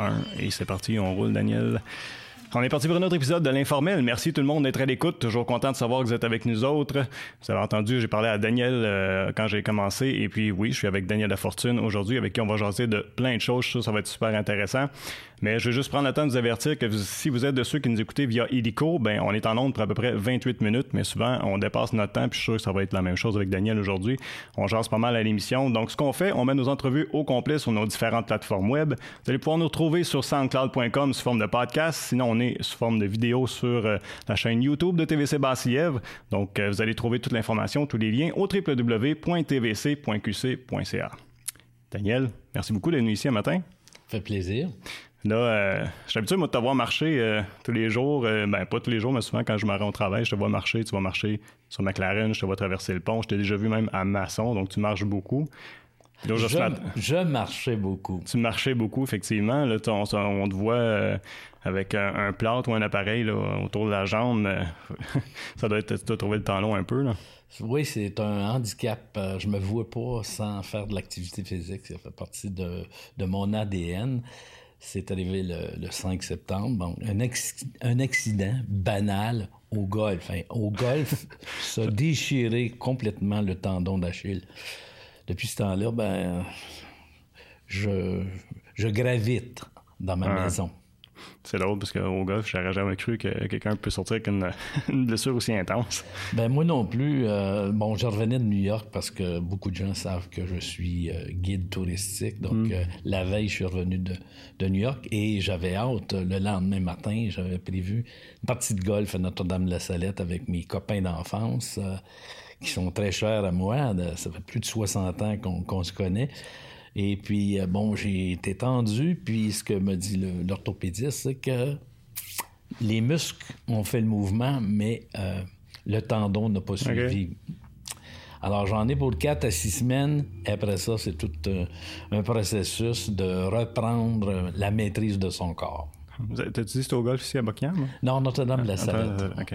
1. Et c'est parti, on roule, Daniel. On est parti pour un autre épisode de l'informel. Merci tout le monde d'être à l'écoute. Toujours content de savoir que vous êtes avec nous autres. Vous avez entendu, j'ai parlé à Daniel euh, quand j'ai commencé. Et puis oui, je suis avec Daniel Lafortune aujourd'hui, avec qui on va jaser de plein de choses. Ça, ça va être super intéressant. Mais je vais juste prendre le temps de vous avertir que si vous êtes de ceux qui nous écoutez via Illico, ben on est en onde pour à peu près 28 minutes, mais souvent on dépasse notre temps. Puis je suis sûr que ça va être la même chose avec Daniel aujourd'hui. On jase pas mal à l'émission. Donc ce qu'on fait, on met nos entrevues au complet sur nos différentes plateformes web. Vous allez pouvoir nous retrouver sur soundcloud.com sous forme de podcast. Sinon, on est sous forme de vidéo sur euh, la chaîne YouTube de TVC Bassiev. Donc euh, vous allez trouver toute l'information, tous les liens au www.tvc.qc.ca. Daniel, merci beaucoup d'être venu ici un matin. Ça fait plaisir. Là, euh, j'ai l'habitude, moi, de te voir marcher euh, tous les jours. Euh, ben, pas tous les jours, mais souvent, quand je me rends au travail, je te vois marcher. Tu vas marcher sur McLaren, je te vois traverser le pont. Je t'ai déjà vu même à Masson, donc tu marches beaucoup. Là, je, je, marchais beaucoup. Tu marchais beaucoup, effectivement. Là, on, on, te voit euh, avec un, un plâtre ou un appareil là, autour de la jambe. ça doit être... Tu as trouvé le temps long un peu, là. Oui, c'est un handicap. Je me vois pas sans faire de l'activité physique. Ça fait partie de, de mon ADN. C'est arrivé le, le, 5 septembre. Bon, un, un accident banal au golf. Hein. Au golf, ça a déchiré complètement le tendon d'Achille. Depuis ce temps-là, ben, je, je gravite dans ma ah. maison. C'est drôle parce qu'au golf, j'aurais jamais cru que quelqu'un peut sortir avec une, une, blessure aussi intense. Ben moi non plus. Euh, bon, je revenais de New York parce que beaucoup de gens savent que je suis euh, guide touristique. Donc mm. euh, la veille, je suis revenu de, de New York et j'avais hâte. Le lendemain matin, j'avais prévu une partie de golf à Notre-Dame-la-Salette avec mes copains d'enfance qui sont très chers à moi. Ça fait plus de 60 ans qu'on qu se connaît. Et puis, euh, bon, j'ai été tendu, puis ce que me dit l'orthopédiste, c'est que les muscles ont fait le mouvement, mais euh, le tendon n'a pas suivi. Okay. Alors, j'en ai pour 4 à 6 semaines. Après ça, c'est tout euh, un processus de reprendre la maîtrise de son corps. T'as dit c'était au golf ici à Buckingham? Non, Notre-Dame-de-la-Salette. Ah, OK.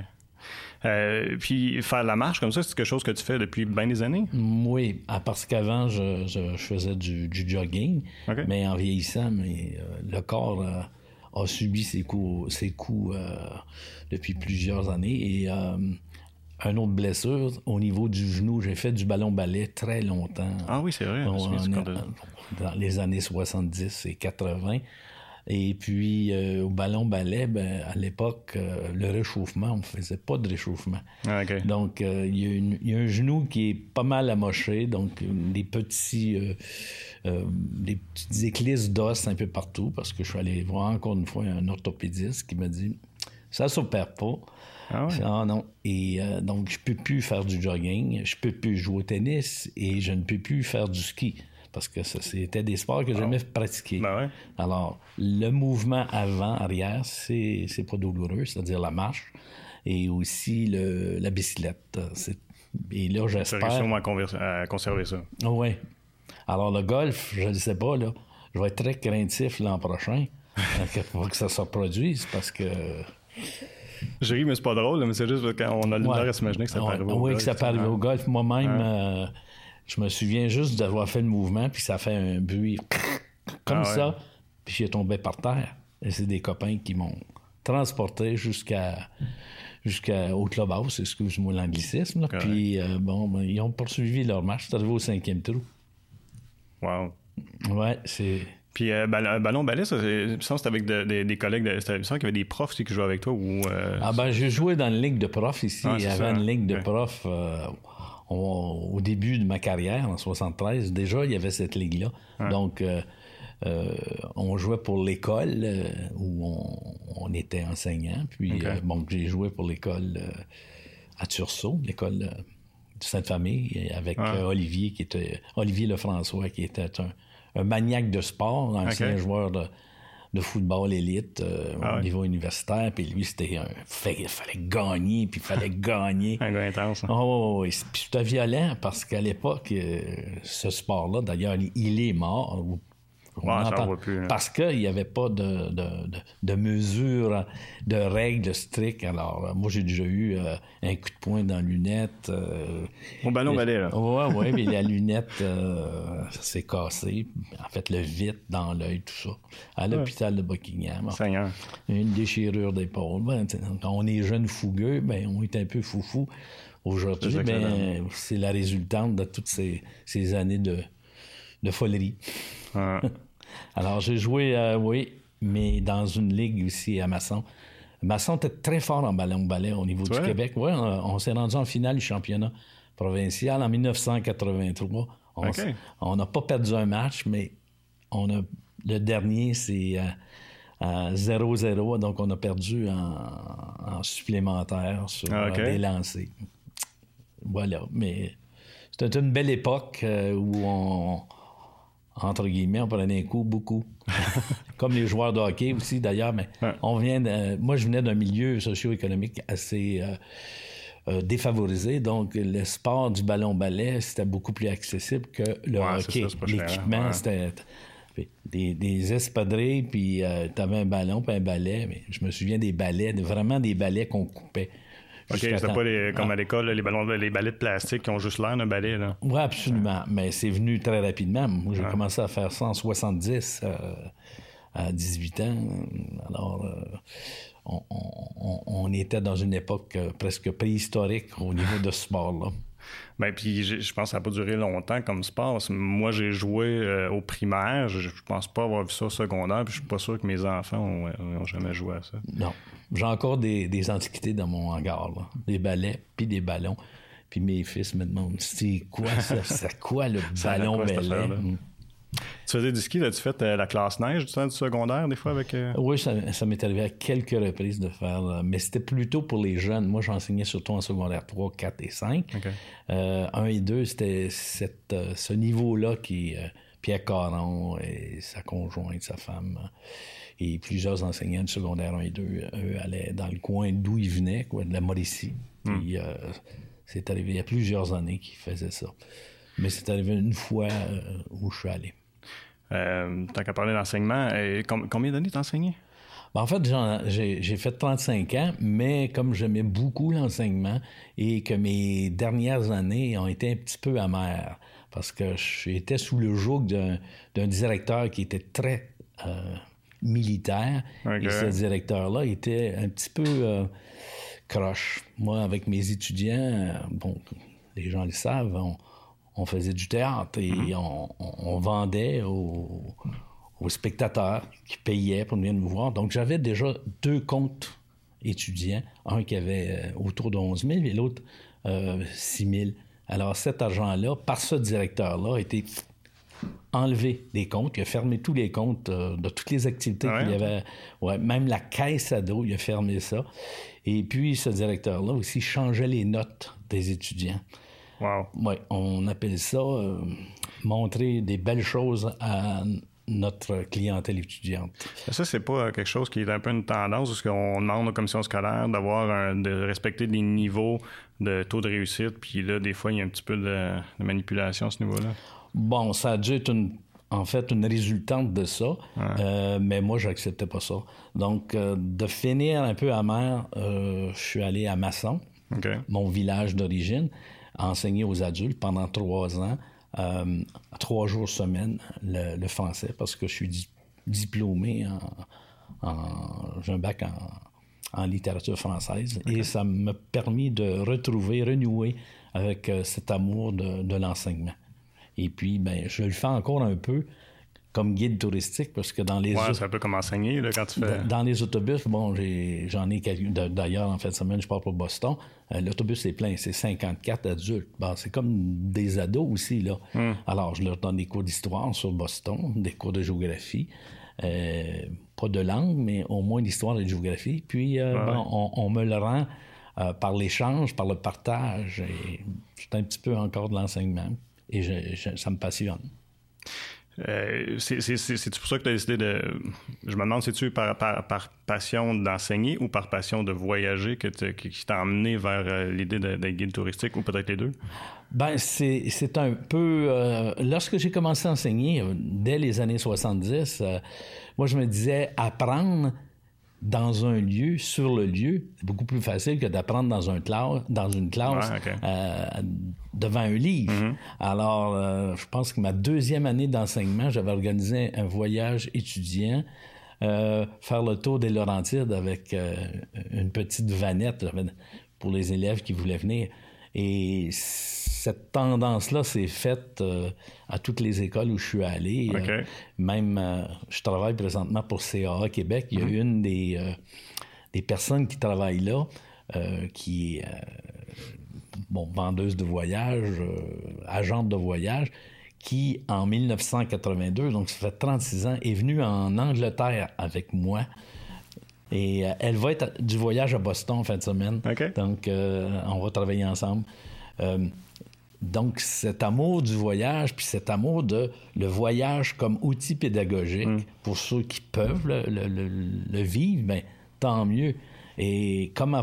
Euh, puis faire la marche comme ça, c'est quelque chose que tu fais depuis bien des années? Oui, parce qu'avant, je, je, je, faisais du, du jogging, okay. mais en vieillissant, mais, euh, le corps euh, a subi ses coups, ses coups depuis plusieurs années. Et une autre blessure au niveau du genou, j'ai fait du ballon-ballet très longtemps. Ah oui, c'est vrai. Dans les années 70 et 80. Et puis, euh, au ballon ballet, ben, à l'époque, euh, le réchauffement, on ne faisait pas de réchauffement. Ah, okay. Donc, euh, il y, y, a un genou qui est pas mal amoché, donc des petits, des petites éclisses d'os un peu partout, parce que je suis allé voir encore une fois un orthopédiste qui m'a dit ça s'opère pas. Ah, ouais. ah, non. Et euh, donc, je peux plus faire du jogging, je peux plus jouer au tennis et je ne peux plus faire du ski parce que c'était des sports que j'aimais pratiquer. Ben ouais. Alors, le mouvement avant-arrière, c'est, c'est pas douloureux, c'est-à-dire la marche, et aussi le, la bicyclette. C'est, et là, j'espère... Tu sûrement à conserver ça. Oui. Alors, le golf, je ne sais pas, là, je vais être très craintif l'an prochain pour que ça se reproduise, parce que... Je ris, mais c'est pas drôle, mais c'est juste qu'on a ouais. à s'imaginer que ça peut arriver au oui, golf. Oui, que ça peut arriver au golf. Moi-même... Euh, je me souviens juste d'avoir fait le mouvement, puis ça fait un bruit comme ah ouais. ça, puis j'ai tombé par terre. Et c'est des copains qui m'ont transporté jusqu'à jusqu'au clubhouse, excuse-moi l'anglicisme. Puis euh, bon, ben, ils ont poursuivi leur marche. C'est arrivé au cinquième trou. Wow. Ouais, c'est. Puis euh, ballon ballet, ça, c'est avec de, de, des collègues. De, c'était qu'il y avait des profs aussi qui jouaient avec toi ou. Euh, ah ben, j'ai joué dans une ligue de profs ici. Ah, Il y avait ça. une ligue de profs. On, au début de ma carrière, en 73, déjà, il y avait cette ligue-là. Donc, euh, euh, on jouait pour l'école euh, où on, on, était enseignant. Puis, okay. Bon, j'ai joué pour l'école à Tursault, l'école de Sainte-Famille, avec. Olivier, qui était Olivier Lefrançois, qui était un, un maniaque de sport, ancien okay. joueur de, de football élite euh, ah au ouais. niveau universitaire. Puis lui, c'était un. Il fallait gagner, puis il fallait gagner. un gars intense. Hein? Oh, oui. Puis c'était violent parce qu'à l'époque, euh, ce sport-là, d'ailleurs, il est mort. Parce qu'il n'y avait pas de, de, de, mesures, de règles strictes. Alors, euh, moi, j'ai déjà eu euh, un coup de poing dans la lunette. Euh, Mon ballon balai, là. Oui, oui, mais la lunette s'est cassée. En fait, le vite dans l'œil, tout ça. À l'hôpital de Buckingham. Seigneur. Une déchirure d'épaule. Ben, quand on est jeune fougueux, ben, on est un peu foufou. Aujourd'hui, ben, c'est la résultante de toutes ces, ces années de, de folerie. Alors, j'ai joué, euh, oui, mais dans une ligue aussi à Masson. Masson était très fort en ballon ballet au niveau du Québec. Oui, on, s'est rendu en finale du championnat provincial en 1983. On n'a pas perdu un match, mais on a, le dernier, c'est 0-0, donc on a perdu en, supplémentaire sur ah, des lancers. Voilà, mais c'était une belle époque euh, où on, entre guillemets, on prenait un coup beaucoup. Comme les joueurs de hockey aussi, d'ailleurs. Mais on vient moi, je venais d'un milieu socio-économique assez euh, euh, défavorisé. Donc, le sport du ballon-ballet, c'était beaucoup plus accessible que le hockey. L'équipement, c'était des, des espadrilles, puis euh, tu avais un ballon, puis un balai. Mais je me souviens des balais, vraiment des balais qu'on coupait. OK, c'est pas comme à ah. l'école, les ballons, les balais de plastique qui ont juste l'air d'un balai. Oui, absolument. Mais c'est venu très rapidement. Moi, j'ai commencé à faire ça en 70 euh, à 18 ans. Alors, euh, on, était dans une époque euh, presque préhistorique au niveau de ce sport-là. Ben, puis je pense que ça n'a pas duré longtemps comme sport. Moi, j'ai joué euh, au primaire. Je, pense pas avoir vu ça au secondaire. Puis je suis pas sûr que mes enfants ont, ont jamais joué à ça. Non. J'ai encore des, antiquités dans mon hangar. Des balais, puis des ballons. Puis mes fils me demandent c'est quoi ça? c'est quoi le ballon balai? Tu faisais du ski, as-tu fait euh, la classe neige du temps du secondaire, des fois, avec... Euh? Oui, ça, m'est arrivé à quelques reprises de faire, euh, mais c'était plutôt pour les jeunes. Moi, j'enseignais surtout en secondaire 3, 4 et 5. 1 et 2, c'était ce niveau-là qui... Pierre Caron et sa conjointe, sa femme, et plusieurs enseignants de secondaire 1 et 2, eux, allaient dans le coin d'où ils venaient, quoi, de la Mauricie. Hmm. Puis c'est arrivé il y a plusieurs années qu'ils faisaient ça. Mais c'est arrivé une fois où je suis allé. Euh, tant qu'à parler d'enseignement, combien d'années t'as enseigné? Ben, en fait, j'ai fait 35 ans, mais comme j'aimais beaucoup l'enseignement et que mes dernières années ont été un petit peu amères, parce que j'étais sous le joug d'un directeur qui était très euh, militaire, et ce directeur-là était un petit peu euh, croche. Moi, avec mes étudiants, bon, les gens le savent, on, on faisait du théâtre et mhm. on, vendait aux, spectateurs qui payaient pour venir nous voir. Donc, j'avais déjà deux comptes étudiants, un qui avait euh, autour de 11 000 et l'autre 6 euh, 000. Alors, cet argent-là, par ce directeur-là, été enlevé des comptes. Il a fermé tous les comptes euh, de toutes les activités ah qu'il y avait. Ouais, même la caisse à dos, il a fermé ça. Et puis, ce directeur-là aussi changeait les notes des étudiants. Wow. Oui, on appelle ça euh, montrer des belles choses à notre clientèle étudiante. Ça, c'est pas quelque chose qui est un peu une tendance, parce qu'on demande aux commissions scolaires d'avoir de respecter des niveaux de taux de réussite, puis là, des fois, il y a un petit peu de, manipulation à ce niveau-là. Bon, ça a dû être en fait une résultante de ça, euh, mais moi, j'acceptais pas ça. Donc, euh, de finir un peu amer, je suis allé à Masson, mon village d'origine enseigné aux adultes pendant trois ans, euh, trois jours semaine, le, français, parce que je suis diplômé en, j'ai un bac en, littérature française et ça m'a permis de retrouver, renouer avec euh, cet amour de, de l'enseignement. Et puis, ben, je le fais encore un peu comme guide touristique parce que dans les ouais, c'est un peu comme enseigner là, quand tu fais dans, les autobus bon j'en ai, d'ailleurs en fin de semaine je pars pour Boston. Euh, l'autobus est plein c'est 54 adultes. C'est comme des ados aussi là. Hmm. alors je leur donne des cours d'histoire sur Boston des cours de géographie euh, pas de langue mais au moins d'histoire et de géographie. Puis euh, on, me le rend par l'échange par le partage et c'est un petit peu encore de l'enseignement et ça me passionne euh, c'est pour ça que tu as décidé de. Je me demande, c'est-tu par, par, passion d'enseigner ou par passion de voyager que qui t'a emmené vers euh, l'idée d'être guide touristique ou peut-être les deux? Ben, c'est un peu... Euh, lorsque j'ai commencé à enseigner, euh, dès les années 70, euh, moi, je me disais, apprendre dans un lieu, sur le lieu, c'est beaucoup plus facile que d'apprendre dans, un dans une classe devant un livre. Mm-hmm. Alors, je pense que ma deuxième année d'enseignement, j'avais organisé un voyage étudiant faire le tour des Laurentides avec une petite vanette pour les élèves qui voulaient venir. Et cette tendance-là s'est faite euh, à toutes les écoles où je suis allé. Euh, même, euh, je travaille présentement pour CAA Québec. Il y a mhm. une des, des personnes qui travaillent là, qui est bon, vendeuse de voyage, agente de voyage, qui, en 1982, donc ça fait 36 ans, est venue en Angleterre avec moi. Et elle va être du voyage à Boston en fin de semaine. Donc, on va travailler ensemble. Donc, cet amour du voyage, puis cet amour de le voyage comme outil pédagogique, mm. pour ceux qui peuvent le, vivre, bien, tant mieux. Et comme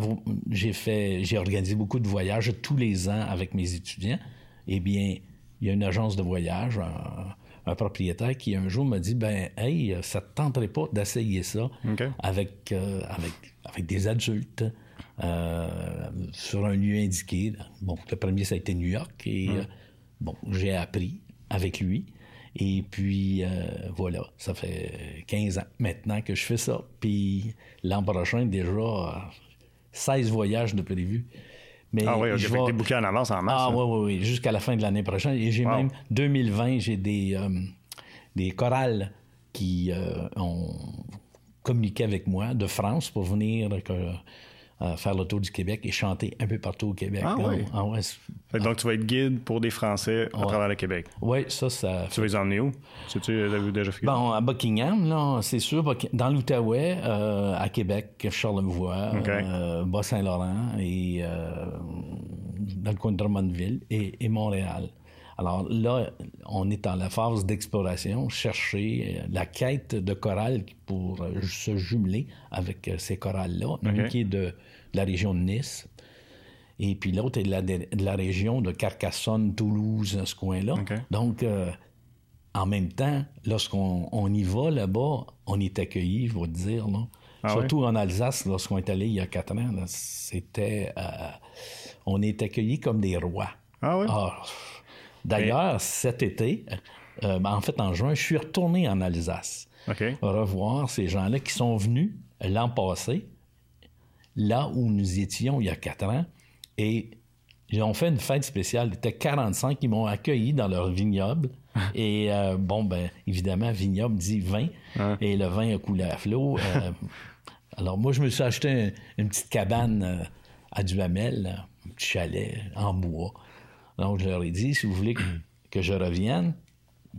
j'ai fait, j'ai organisé beaucoup de voyages tous les ans avec mes étudiants, eh bien, il y a une agence de voyage, un, propriétaire qui un jour m'a dit, ben, hey, ça te tenterait pas d'essayer ça avec, euh, avec, avec des adultes. Euh, sur un lieu indiqué. Bon, le premier, ça a été New York. Et euh, bon, j'ai appris avec lui. Et puis, euh, voilà, ça fait 15 ans maintenant que je fais ça. Puis l'an prochain, déjà, 16 voyages de prévu. Mais ah oui, je vais... des en avance en mars. Ah oui, oui, oui, jusqu'à la fin de l'année prochaine. Et j'ai même, 2020, j'ai des, des chorales qui ont communiqué avec moi de France pour venir faire le tour du Québec et chanter un peu partout au Québec. Ah, oui. Ah donc, tu vas être guide pour des Français à travers le Québec. Oui, ça, ça. Tu vas les emmener où? tu déjà fait? Bon, à Buckingham, là, c'est sûr. Dans l'Outaouais, euh, à Québec, Charlevoix, euh, Bas-Saint-Laurent et euh, dans le coin de Drummondville et, Montréal. Alors là, on est dans la phase d'exploration, chercher la quête de chorales pour se jumeler avec ces chorales-là. Une qui est de la région de Nice. Et puis l'autre est de la, région de Carcassonne, Toulouse, ce coin-là. Donc, euh, en même temps, lorsqu'on y va là-bas, on est accueilli, je vais te dire. Ah Surtout en Alsace, lorsqu'on est allé il y a quatre ans, c'était. Euh, on est accueillis comme des rois. Ah oui? Ah, d'ailleurs, cet été, euh, ben, en fait, en juin, je suis retourné en Alsace. Revoir ces gens-là qui sont venus l'an passé là où nous étions il y a quatre ans. Et ils ont fait une fête spéciale. Il était 45 qui m'ont accueilli dans leur vignoble. et euh, bon, ben évidemment, vignoble dit vin. Et le vin a coulé à flot. Euh, alors moi, je me suis acheté une petite cabane euh, à Duhamel, un petit chalet en bois. Donc je leur ai dit, si vous voulez que, je revienne,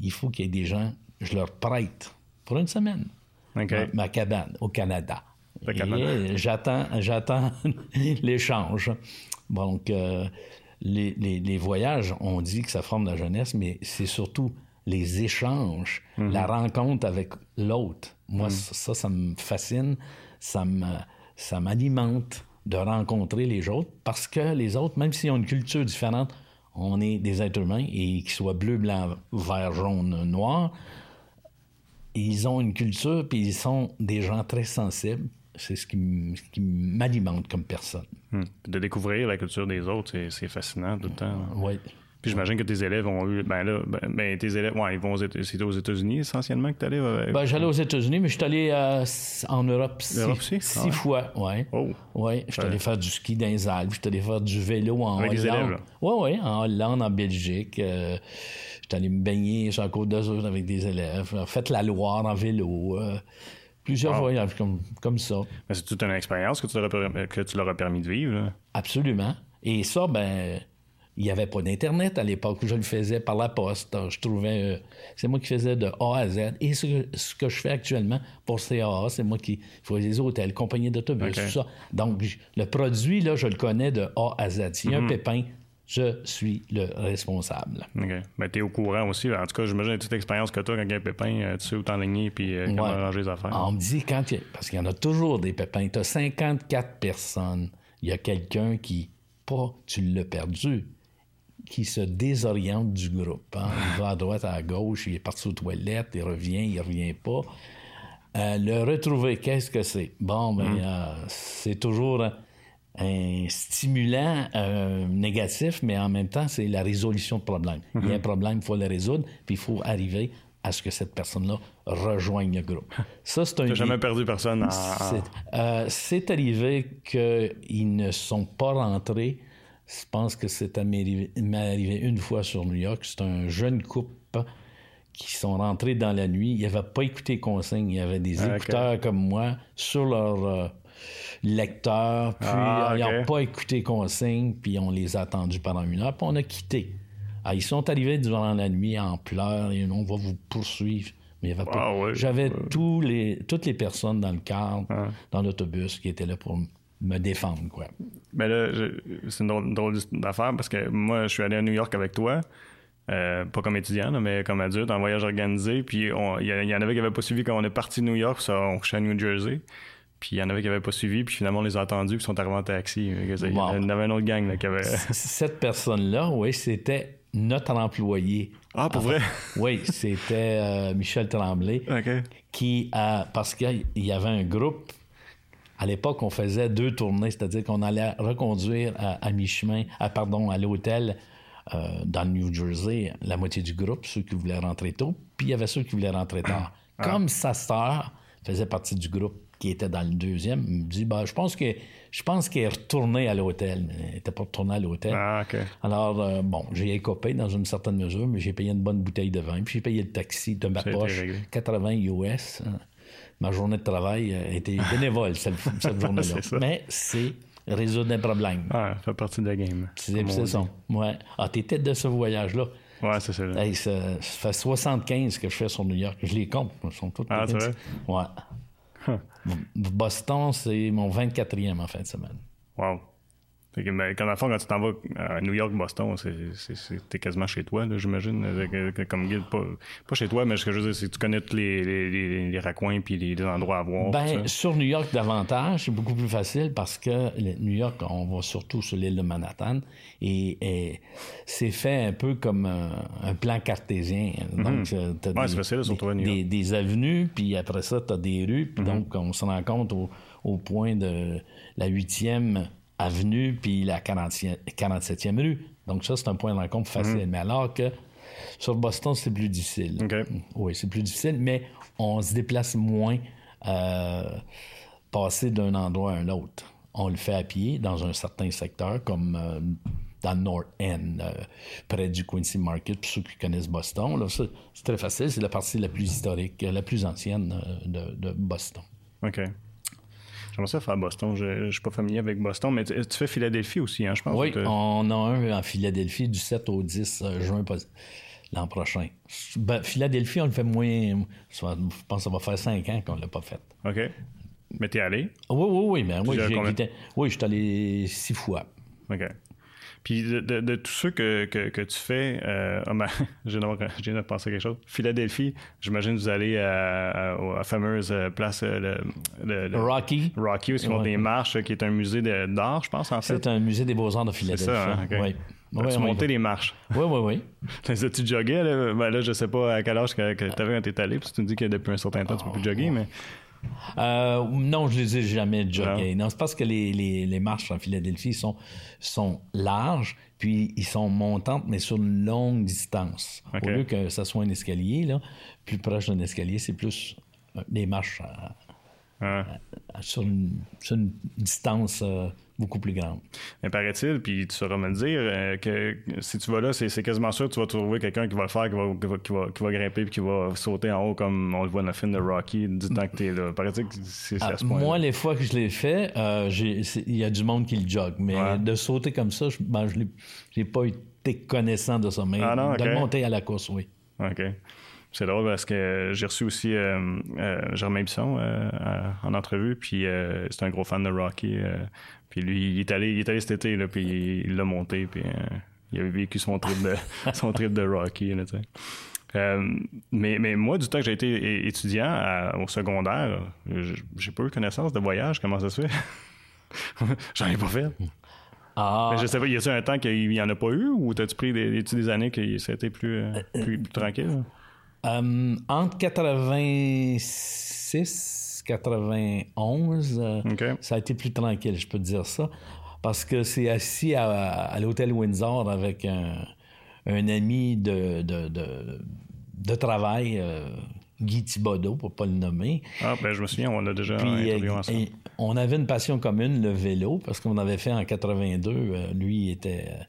il faut qu'il y ait des gens, je leur prête pour une semaine ma cabane au Canada. J'attends, j'attends l'échange. Donc, euh, les, voyages, on dit que ça forme la jeunesse, mais c'est surtout les échanges, mhm. la rencontre avec l'autre. Moi, mhm. ça, ça me fascine, ça, me, ça m'alimente de rencontrer les autres parce que les autres, même s'ils ont une culture différente, on est des êtres humains et qu'ils soient bleu, blanc, vert, jaune, noir, ils ont une culture puis ils sont des gens très sensibles c'est ce qui m'alimente comme personne. Hmm. De découvrir la culture des autres, c'est fascinant tout le temps. Oui. Puis j'imagine que tes élèves ont eu. Ben là, ben, ben tes élèves, ouais, ils vont C'était aux États-Unis essentiellement que tu allais. Euh, ben, j'allais aux États-Unis, mais je suis allé euh, en Europe six, six? ah fois. Ouais. Oh. Ouais. Je suis allé faire du ski dans les Alpes, je suis allé faire du vélo en Avec Hollande. Oui, oui, en Hollande, en Belgique. Euh, je suis allé me baigner sur la côte d'Azur avec des élèves. Fait la Loire en vélo. Plusieurs voyages comme, comme ça. Mais c'est toute une expérience que tu, leur as, que tu leur as permis de vivre. Absolument. Et ça, ben, il n'y avait pas d'Internet à l'époque. Je le faisais par la poste. Je trouvais. Euh, c'est moi qui faisais de A à Z. Et ce que, ce que je fais actuellement pour CAA, c'est moi qui faisais les hôtels, compagnie d'autobus, tout ça. Donc, le produit, là, je le connais de A à Z. S'il y a un mhm. pépin, je suis le responsable. OK. Mais tu es au courant aussi. En tout cas, j'imagine toute l'expérience que tu as quand il y a un pépin, euh, tu sais où t'enligner puis euh, comment arranger les affaires. On me dit quand il y a... Parce qu'il y en a toujours des pépins. Tu as 54 personnes. Il y a quelqu'un qui, pas tu l'as perdu. qui se désoriente du groupe. hein. Il va à droite, à gauche, il est parti aux toilettes, il revient, il revient pas. Euh, le retrouver, qu'est-ce que c'est? Bon, ben, euh, c'est toujours un stimulant euh, négatif, mais en même temps, c'est la résolution de problème. Il y a un problème, il faut le résoudre, puis il faut arriver à ce que cette personne-là rejoigne le groupe. Ça, c'est un... T'as jamais perdu personne. C'est euh, c'est arrivé qu'ils ne sont pas rentrés. Je pense que c'est arrivé, m'est arrivé une fois sur New York. C'est un jeune couple qui sont rentrés dans la nuit. Ils n'avaient pas écouté les consignes. Il y avait des Ah, écouteurs comme moi sur leur euh, lecteur. Puis Ah, ils n'ont pas écouté les consignes. Puis on les a attendus pendant une heure. Puis on a quitté. Ah, ils sont arrivés durant la nuit en pleurs et on va vous poursuivre. Mais il y avait pas- Ah, ouais. J'avais tous les, toutes les personnes dans le car, dans l'autobus, qui étaient là pour me défendre. Quoi. Mais là, c'est une drôle, drôle d'affaire parce que moi, je suis allé à New York avec toi. euh, pas comme étudiant, là, mais comme adulte, en voyage organisé. Puis il y, en avait qui n'avaient pas suivi quand on est parti de New York, ça, on couchait à New Jersey. Puis il y en avait qui n'avaient pas suivi, puis finalement on les a attendus, puis sont arrivés en taxi. Il y en avait une autre gang là, qui avait. Cette personne-là, oui, c'était notre employé. Ah, pour vrai? Oui, c'était euh, Michel Tremblay, OK. qui a. Parce qu'il y avait un groupe. À l'époque, on faisait deux tournées, c'est-à-dire qu'on allait reconduire à, à mi-chemin, à, pardon, à l'hôtel euh, dans le New Jersey, la moitié du groupe, ceux qui voulaient rentrer tôt, puis il y avait ceux qui voulaient rentrer tard. Comme sa sœur faisait partie du groupe qui était dans le deuxième, il me dit bah, je pense que je pense qu'elle est retournée à l'hôtel. Elle n'était pas retournée à l'hôtel. Ah. Alors, euh, bon, j'ai écopé dans une certaine mesure, mais j'ai payé une bonne bouteille de vin, puis j'ai payé le taxi de ma poche, réglé. 80 US. hein. Ma journée de travail était bénévole cette, cette journée-là. Mais c'est résoudre un problème. Ah, ça fait partie de la game. C'est ça. Ouais. Ah, t'étais de ce voyage-là? Ouais, c'est ça. là. Hey, ça, ça fait 75 que je fais sur New York. Je les compte. Ils sont tous Ah, c'est vrai? Ouais. Boston, c'est mon 24e en fin de semaine. Wow. Fait que, mais quand, le fond, quand tu t'en vas à New York, Boston, t'es quasiment chez toi, là, j'imagine, euh, comme guide. Pas, pas chez toi, mais ce que je veux dire, c'est que tu connais tous les, les, les, les raccoins puis les, les endroits à voir. Ben, sur New York, davantage, c'est beaucoup plus facile parce que New York, on va surtout sur l'île de Manhattan et, et c'est fait un peu comme un, un plan cartésien. Donc, euh, t'as Mhm. Ouais, des, facile à New des, York. des avenues, puis après ça, tu as des rues. Mhm. Puis donc, on se rend compte au, au point de la 8e avenue puis la 40e 47e rue. Donc, ça, c'est un point de rencontre facile. Mais alors que sur Boston, c'est plus difficile. Mhm. Oui, c'est plus difficile, mais on se déplace moins euh, passer d'un endroit à un autre. On le fait à pied dans un certain secteur, comme euh, dans le North End, euh, près du Quincy Market, pour ceux qui connaissent Boston. là, c'est très facile, c'est la partie la plus historique, la plus ancienne de, de Boston. OK. J'aimerais ça faire Boston. Je, je suis pas familier avec Boston, mais tu, tu fais Philadelphie aussi, hein, je pense. Oui, on a un en Philadelphie du 7 au 10 euh, juin l'an prochain. Ben, Philadelphie, on le fait moins. Je pense que ça va faire 5 ans qu'on ne l'a pas fait. OK. Mais t'es allé? Oui, oui, oui, mais oui, oui, je suis allé six fois. OK. Puis de, de, de tous ceux que, que, que tu fais, euh, ah ben, je viens de- penser à quelque chose. Philadelphie, j'imagine que vous allez à, la fameuse euh, place, euh, le, le- le- Rocky, Rocky, où ils Ouais. des marches, euh, qui est un musée d'art, je pense, en fait. c'est un musée des beaux-arts de Philadelphie. ça, hein, ok. Oui. Oui, tu oui, montais les marches? oui, oui, oui. Tu joguais, là? Ben là, je sais pas à quel âge que, que t'avais quand t'es allé, parce que tu me dis que depuis un certain temps, tu peux plus jogger, mais... Euh, non, je les ai jamais joggés. Non, c'est parce que les, les, les marches en Philadelphie sont, sont larges, puis ils sont montantes, mais sur une longue distance. Au lieu que ça soit un escalier, là, plus proche d'un escalier, c'est plus euh, des marches à- hein. à- sur, une, sur une distance euh, beaucoup plus grande. Mais paraît-il, puis tu sauras me le dire, euh, que si tu vas là, c'est quasiment sûr que tu vas trouver quelqu'un qui va le faire, qui va, qui va, qui va, qui va grimper, puis qui va sauter en haut comme on le voit dans le film de Rocky, du temps que t'es là. Paraît-il que c'est c'est Ah, à ce point moi, les fois que je l'ai fait, euh, il y a du monde qui le jogue. Mais Ouais. de sauter comme ça, je ben, je n'ai pas été connaissant de ça. Mais Ah non, de monter à la course, oui. OK. C'est drôle parce que j'ai reçu aussi euh, euh, Germain Bisson euh, à- en entrevue, puis c'est un gros fan de Rocky. Puis lui, il est allé, il est allé cet été, là, puis il l'a monté, puis euh, il a vécu son trip de, son trip de Rocky, là, tu. Euh, mais, mais moi, du temps que j'ai été étudiant à- au secondaire, j'ai pas eu connaissance de voyage. Comment ça se fait? J'en ai pas fait. Ah. Mais je sais pas, y a-t-il un temps qu'il y en a pas eu ou t'as-tu pris des, des, des années que ça a été plus, euh, plus, plus tranquille? Euh, entre 86 91, euh, ça a été plus tranquille, je peux te dire ça. Parce que c'est assis à, à l'hôtel Windsor avec un, un ami de, de, de, de travail, euh, Guy Thibodeau, pour pas le nommer. Ah, ben je me souviens, on a déjà Puis, euh, ensemble. et on avait une passion commune, le vélo, parce qu'on avait fait en 82. euh, lui était euh,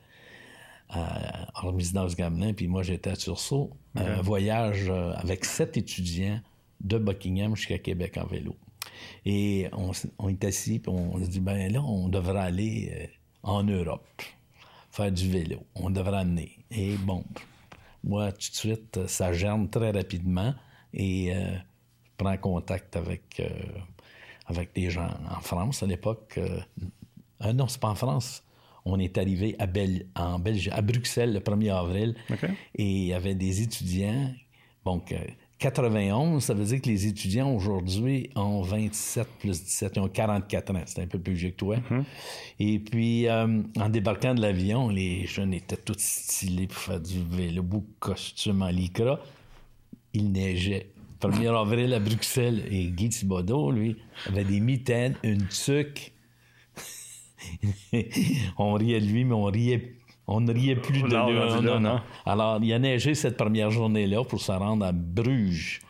à- en résidence Gamelin, puis moi j'étais à Tursault. Un voyage avec sept étudiants de Buckingham jusqu'à Québec en vélo. Et on, est assis, puis on se dit, ben là, on devrait aller euh, en Europe, faire du vélo. On devrait amener. Et bon, moi, tout de suite, ça germe très rapidement et euh, je prends contact avec, euh, avec des gens en France à l'époque. euh, euh, non, c'est pas en France. On est arrivé à, Bel- en Belgique, à Bruxelles le 1er avril et il y avait des étudiants. Donc, 91, ça veut dire que les étudiants aujourd'hui ont 27 plus 17, ils ont 44 ans. C'est un peu plus vieux que toi. Et puis, euh, en débarquant de l'avion, les jeunes étaient tous stylés pour faire du vélo, beau costume en lycra. Il neigeait. 1er avril à Bruxelles. Et Guy Thibodeau, lui, avait des mitaines, une tuque. on riait de lui, mais on riait. On ne riait plus de Non, lui. rendu là, non. Alors, il a neigé cette première journée-là pour se rendre à Bruges.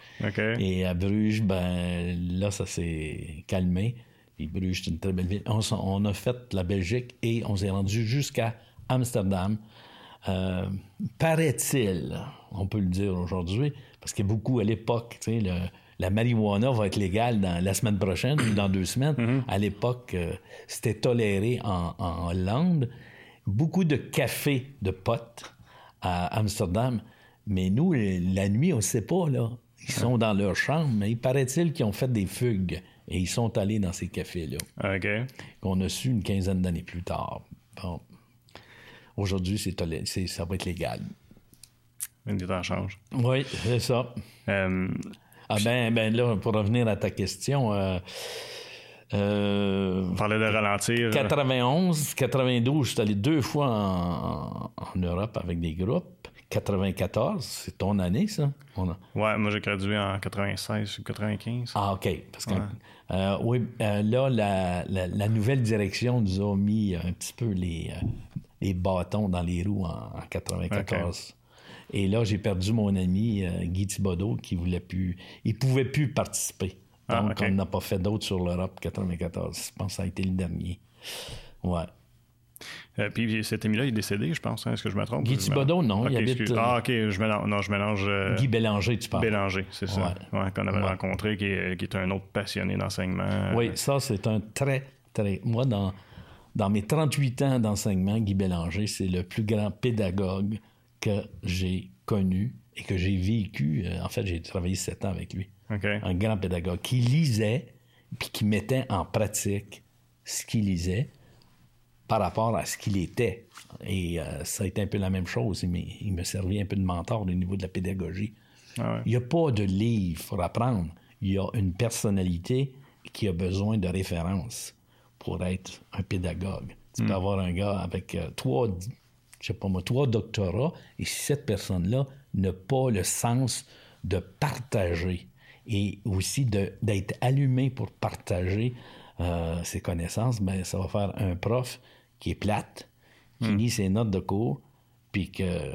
Et à Bruges, ben là, ça s'est calmé. Puis Bruges, c'est une très belle ville. On, a fait la Belgique et on s'est rendu jusqu'à Amsterdam. Euh, paraît-il, on peut le dire aujourd'hui, parce qu'il y a beaucoup à l'époque, tu sais, le- la marijuana va être légale dans la semaine prochaine ou dans deux semaines. À l'époque, euh, c'était toléré en, en Hollande. Beaucoup de cafés de potes à Amsterdam. Mais nous, la nuit, on ne sait pas, là. Ils sont dans leur chambre, mais il paraît-il qu'ils ont fait des fugues et ils sont allés dans ces cafés-là, OK. qu'on a su une quinzaine d'années plus tard. Bon. Aujourd'hui, c'est ça va être légal. Les temps changent. Oui, c'est ça. Euh, Ah ben, ben là, pour revenir à ta question, euh, euh, on parlait de ralentir. 91, 92, je suis allé deux fois en, en Europe avec des groupes. 94, c'est ton année, ça? On a- Ouais, moi j'ai gradué en 96 ou 95. Ah, OK. Parce que, euh, oui, euh, là, la, la- la nouvelle direction nous a mis un petit peu les, euh, les bâtons dans les roues en, en 94. Et là, j'ai perdu mon ami euh, Guy Thibodeau qui voulait plus. Il pouvait plus participer. Ah, Donc, on n'a pas fait d'autres sur l'Europe 94. Je pense que ça a été le dernier. Ouais. Euh, puis cet ami-là, il est décédé, je pense. hein, Est-ce que je me trompe? Guy Thibodeau, non, il habite, euh, Ah, OK, je mélange. Non, je mélange. euh, Guy Bélanger, tu parles. Bélanger, c'est ça. Ouais, qu'on avait Ouais. rencontré, qui est, qui est un autre passionné d'enseignement. Oui, ça, c'est un très, très. Moi, dans, dans mes 38 ans d'enseignement, Guy Bélanger, c'est le plus grand pédagogue que j'ai connu et que j'ai vécu. En fait, j'ai travaillé sept ans avec lui. Un grand pédagogue qui lisait puis qui mettait en pratique ce qu'il lisait par rapport à ce qu'il était. Et euh, ça a été un peu la même chose. Il, il me servait un peu de mentor au niveau de la pédagogie. Ah ouais. Il n'y a pas de livre pour apprendre. Il y a une personnalité qui a besoin de références pour être un pédagogue. Tu peux avoir un gars avec euh, trois, je sais pas moi, trois doctorats et cette personne-là n'a pas le sens de partager et aussi d'être allumé pour partager euh, ses connaissances, ben, ça va faire un prof qui est plate, qui lit ses notes de cours, puis que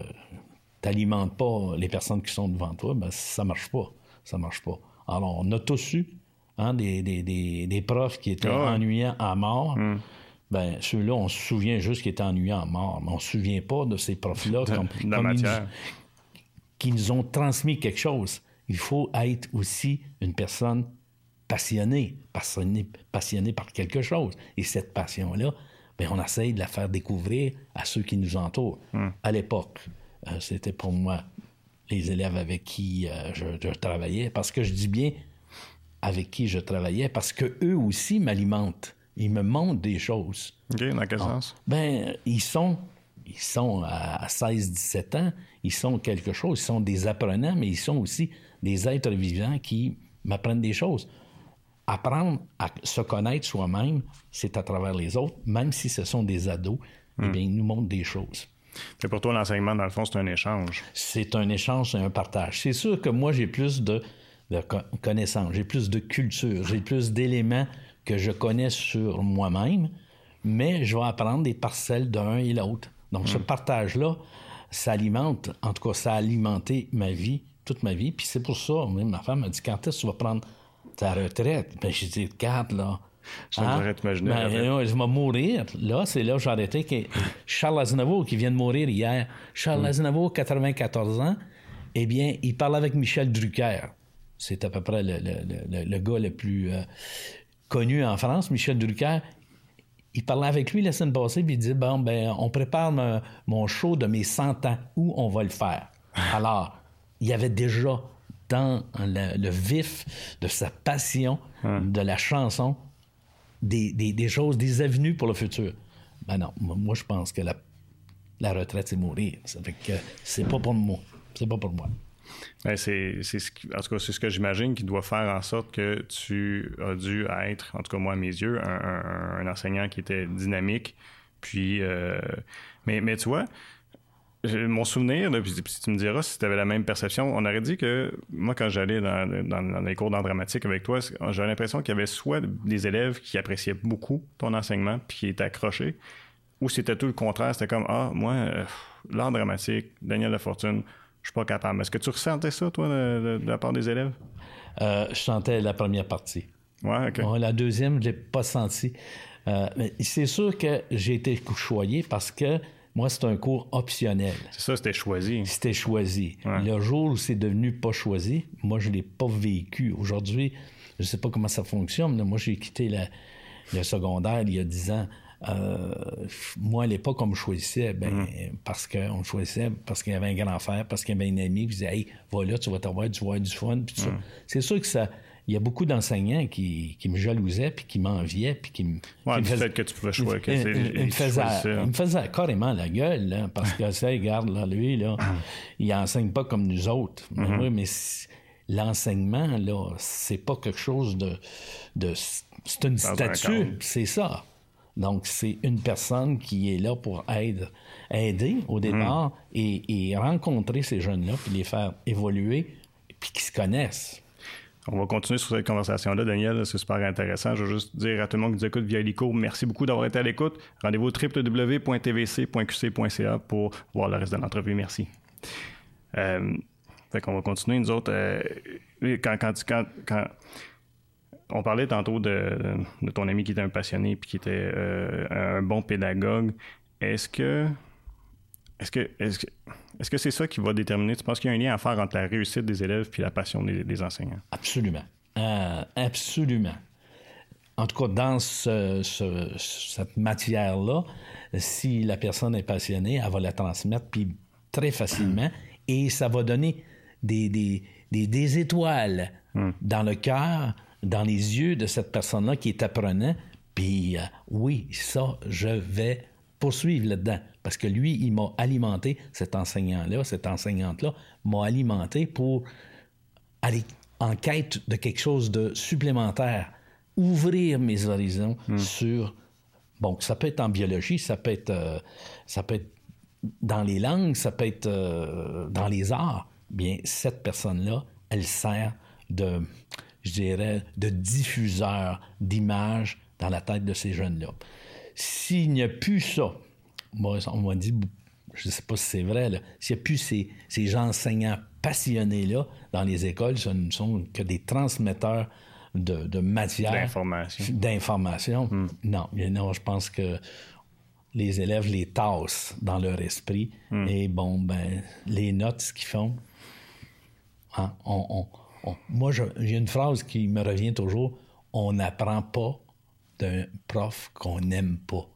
t'alimentes pas les personnes qui sont devant toi, ben, ça marche pas. Ça marche pas. Alors, on a tous eu hein, des, des, des, des profs qui étaient Ah ennuyants à mort. Ben, ceux-là, on se souvient juste qu'ils étaient ennuyants à mort, mais on se souvient pas de ces profs-là comme, comme ils qui nous ont transmis quelque chose. Il faut être aussi une personne passionnée, passionnée, passionnée par quelque chose. Et cette passion-là, ben, on essaye de la faire découvrir à ceux qui nous entourent. À l'époque, euh, c'était pour moi les élèves avec qui euh, je, je travaillais, parce que je dis bien avec qui je travaillais, parce que eux aussi m'alimentent. Ils me montrent des choses. OK, dans quel sens? Ben, ils sont, ils sont à 16-17 ans, ils sont quelque chose, ils sont des apprenants, mais ils sont aussi des êtres vivants qui m'apprennent des choses. apprendre à se connaître soi-même, c'est à travers les autres, même si ce sont des ados, eh bien, ils nous montrent des choses. C'est pour toi, l'enseignement, dans le fond, c'est un échange. C'est un échange, c'est un partage. C'est sûr que moi, j'ai plus de, connaissances, j'ai plus de culture, j'ai plus d'éléments que je connais sur moi-même, mais je vais apprendre des parcelles d'un et l'autre. Donc, ce partage-là, ça alimente, en tout cas, ça a alimenté ma vie, toute ma vie. Puis c'est pour ça, même ma femme m'a dit, quand est-ce que tu vas prendre ta retraite? Ben, j'ai dit, regarde, là, je hein? Ben, je vais mourir. Là, c'est là que j'ai arrêté. Que Charles Aznavour, qui vient de mourir hier, Charles mm. Aznavour, 94 ans, eh bien, il parle avec Michel Drucker. C'est à peu près le, le, le, gars le plus euh, connu en France, Michel Drucker. Il parlait avec lui la semaine passée, puis il dit Bon, ben, on prépare mon show de mes 100 ans. Où on va le faire? Alors, il y avait déjà dans le, vif de sa passion de la chanson des, choses, des avenues pour le futur. Ben non, moi, je pense que la, la retraite, c'est mourir. Ça fait que c'est pas pour moi. C'est pas pour moi. Ben, c'est, ce en tout cas, c'est ce que j'imagine qui doit faire en sorte que tu as dû être, en tout cas moi à mes yeux, un, enseignant qui était dynamique. Puis, euh, mais, mais tu vois, mon souvenir, puis, tu me diras si tu avais la même perception, on aurait dit que moi, quand j'allais dans, les cours d'art dramatique avec toi, j'avais l'impression qu'il y avait soit des élèves qui appréciaient beaucoup ton enseignement puis qui étaient accrochés, ou c'était tout le contraire, c'était comme Ah, moi, euh, l'art dramatique, Daniel Lafortune, je suis pas capable. Est-ce que tu ressentais ça, toi, de, la part des élèves? Euh, je sentais la première partie. Ouais, OK. la deuxième, je l'ai pas senti. Euh, mais c'est sûr que j'ai été choyé parce que moi, c'est un cours optionnel. C'est ça, c'était choisi. C'était choisi. Le jour où c'est devenu pas choisi, moi, je ne l'ai pas vécu. Aujourd'hui, je ne sais pas comment ça fonctionne. Moi, j'ai quitté le secondaire il y a 10 ans. Euh, moi, à l'époque, on me choisissait ben, mm. parce qu'on me choisissait parce qu'il y avait un grand frère, parce qu'il y avait un ami qui disait Hey, va là, tu vas t'avoir du, du fun. Mm. C'est sûr que ça, il y a beaucoup d'enseignants qui, me jalousaient, puis qui m'enviaient, puis qui me... Ouais, faisaient, que tu pouvais choisir. Il, me faisait, carrément la gueule, parce que, ça, regarde, là, lui, là, il enseigne pas comme nous autres. Mais mm-hmm. oui, mais l'enseignement, là, c'est pas quelque chose de... de c'est une statue, c'est ça. Donc, c'est une personne qui est là pour aider, aider au mm. départ et, et rencontrer ces jeunes-là, puis les faire évoluer, puis qu'ils se connaissent. On va continuer sur cette conversation-là, Daniel. C'est super intéressant. Je veux juste dire à tout le monde qui nous écoute via l'ICO, merci beaucoup d'avoir été à l'écoute. Rendez-vous www.tvc.qc.ca pour voir le reste de l'entrevue. Merci. Euh, fait qu'on va continuer, nous autres. Euh, quand, on parlait tantôt de, ton ami qui était un passionné puis qui était euh, un bon pédagogue, est-ce que est-ce que est-ce que est-ce que c'est ça qui va déterminer, tu penses qu'il y a un lien à faire entre la réussite des élèves puis la passion des, enseignants? Absolument. Euh, absolument. En tout cas, dans cette matière-là, si la personne est passionnée, elle va la transmettre puis très facilement et ça va donner des, des, étoiles hmm. dans le cœur, dans les yeux de cette personne-là qui est apprenant. Puis euh, oui, ça, je vais poursuivre là-dedans. Parce que lui, il m'a alimenté, cet enseignant-là, cette enseignante-là, m'a alimenté pour aller en quête de quelque chose de supplémentaire, ouvrir mes horizons hmm. sur... Bon, ça peut être en biologie, ça peut être, euh, ça peut être dans les langues, ça peut être euh, dans les arts. Bien, cette personne-là, elle sert de, je dirais, de diffuseur d'images dans la tête de ces jeunes-là. S'il n'y a plus ça, on m'a dit, je ne sais pas si c'est vrai, s'il n'y a plus ces, ces enseignants passionnés-là dans les écoles, ce ne sont que des transmetteurs de, de matière. D'information. D'information. Hmm. Non, non, je pense que les élèves les tassent dans leur esprit. Hmm. Et bon, ben, les notes, ce qu'ils font, hein, on, moi, j'ai une phrase qui me revient toujours on n'apprend pas d'un prof qu'on n'aime pas.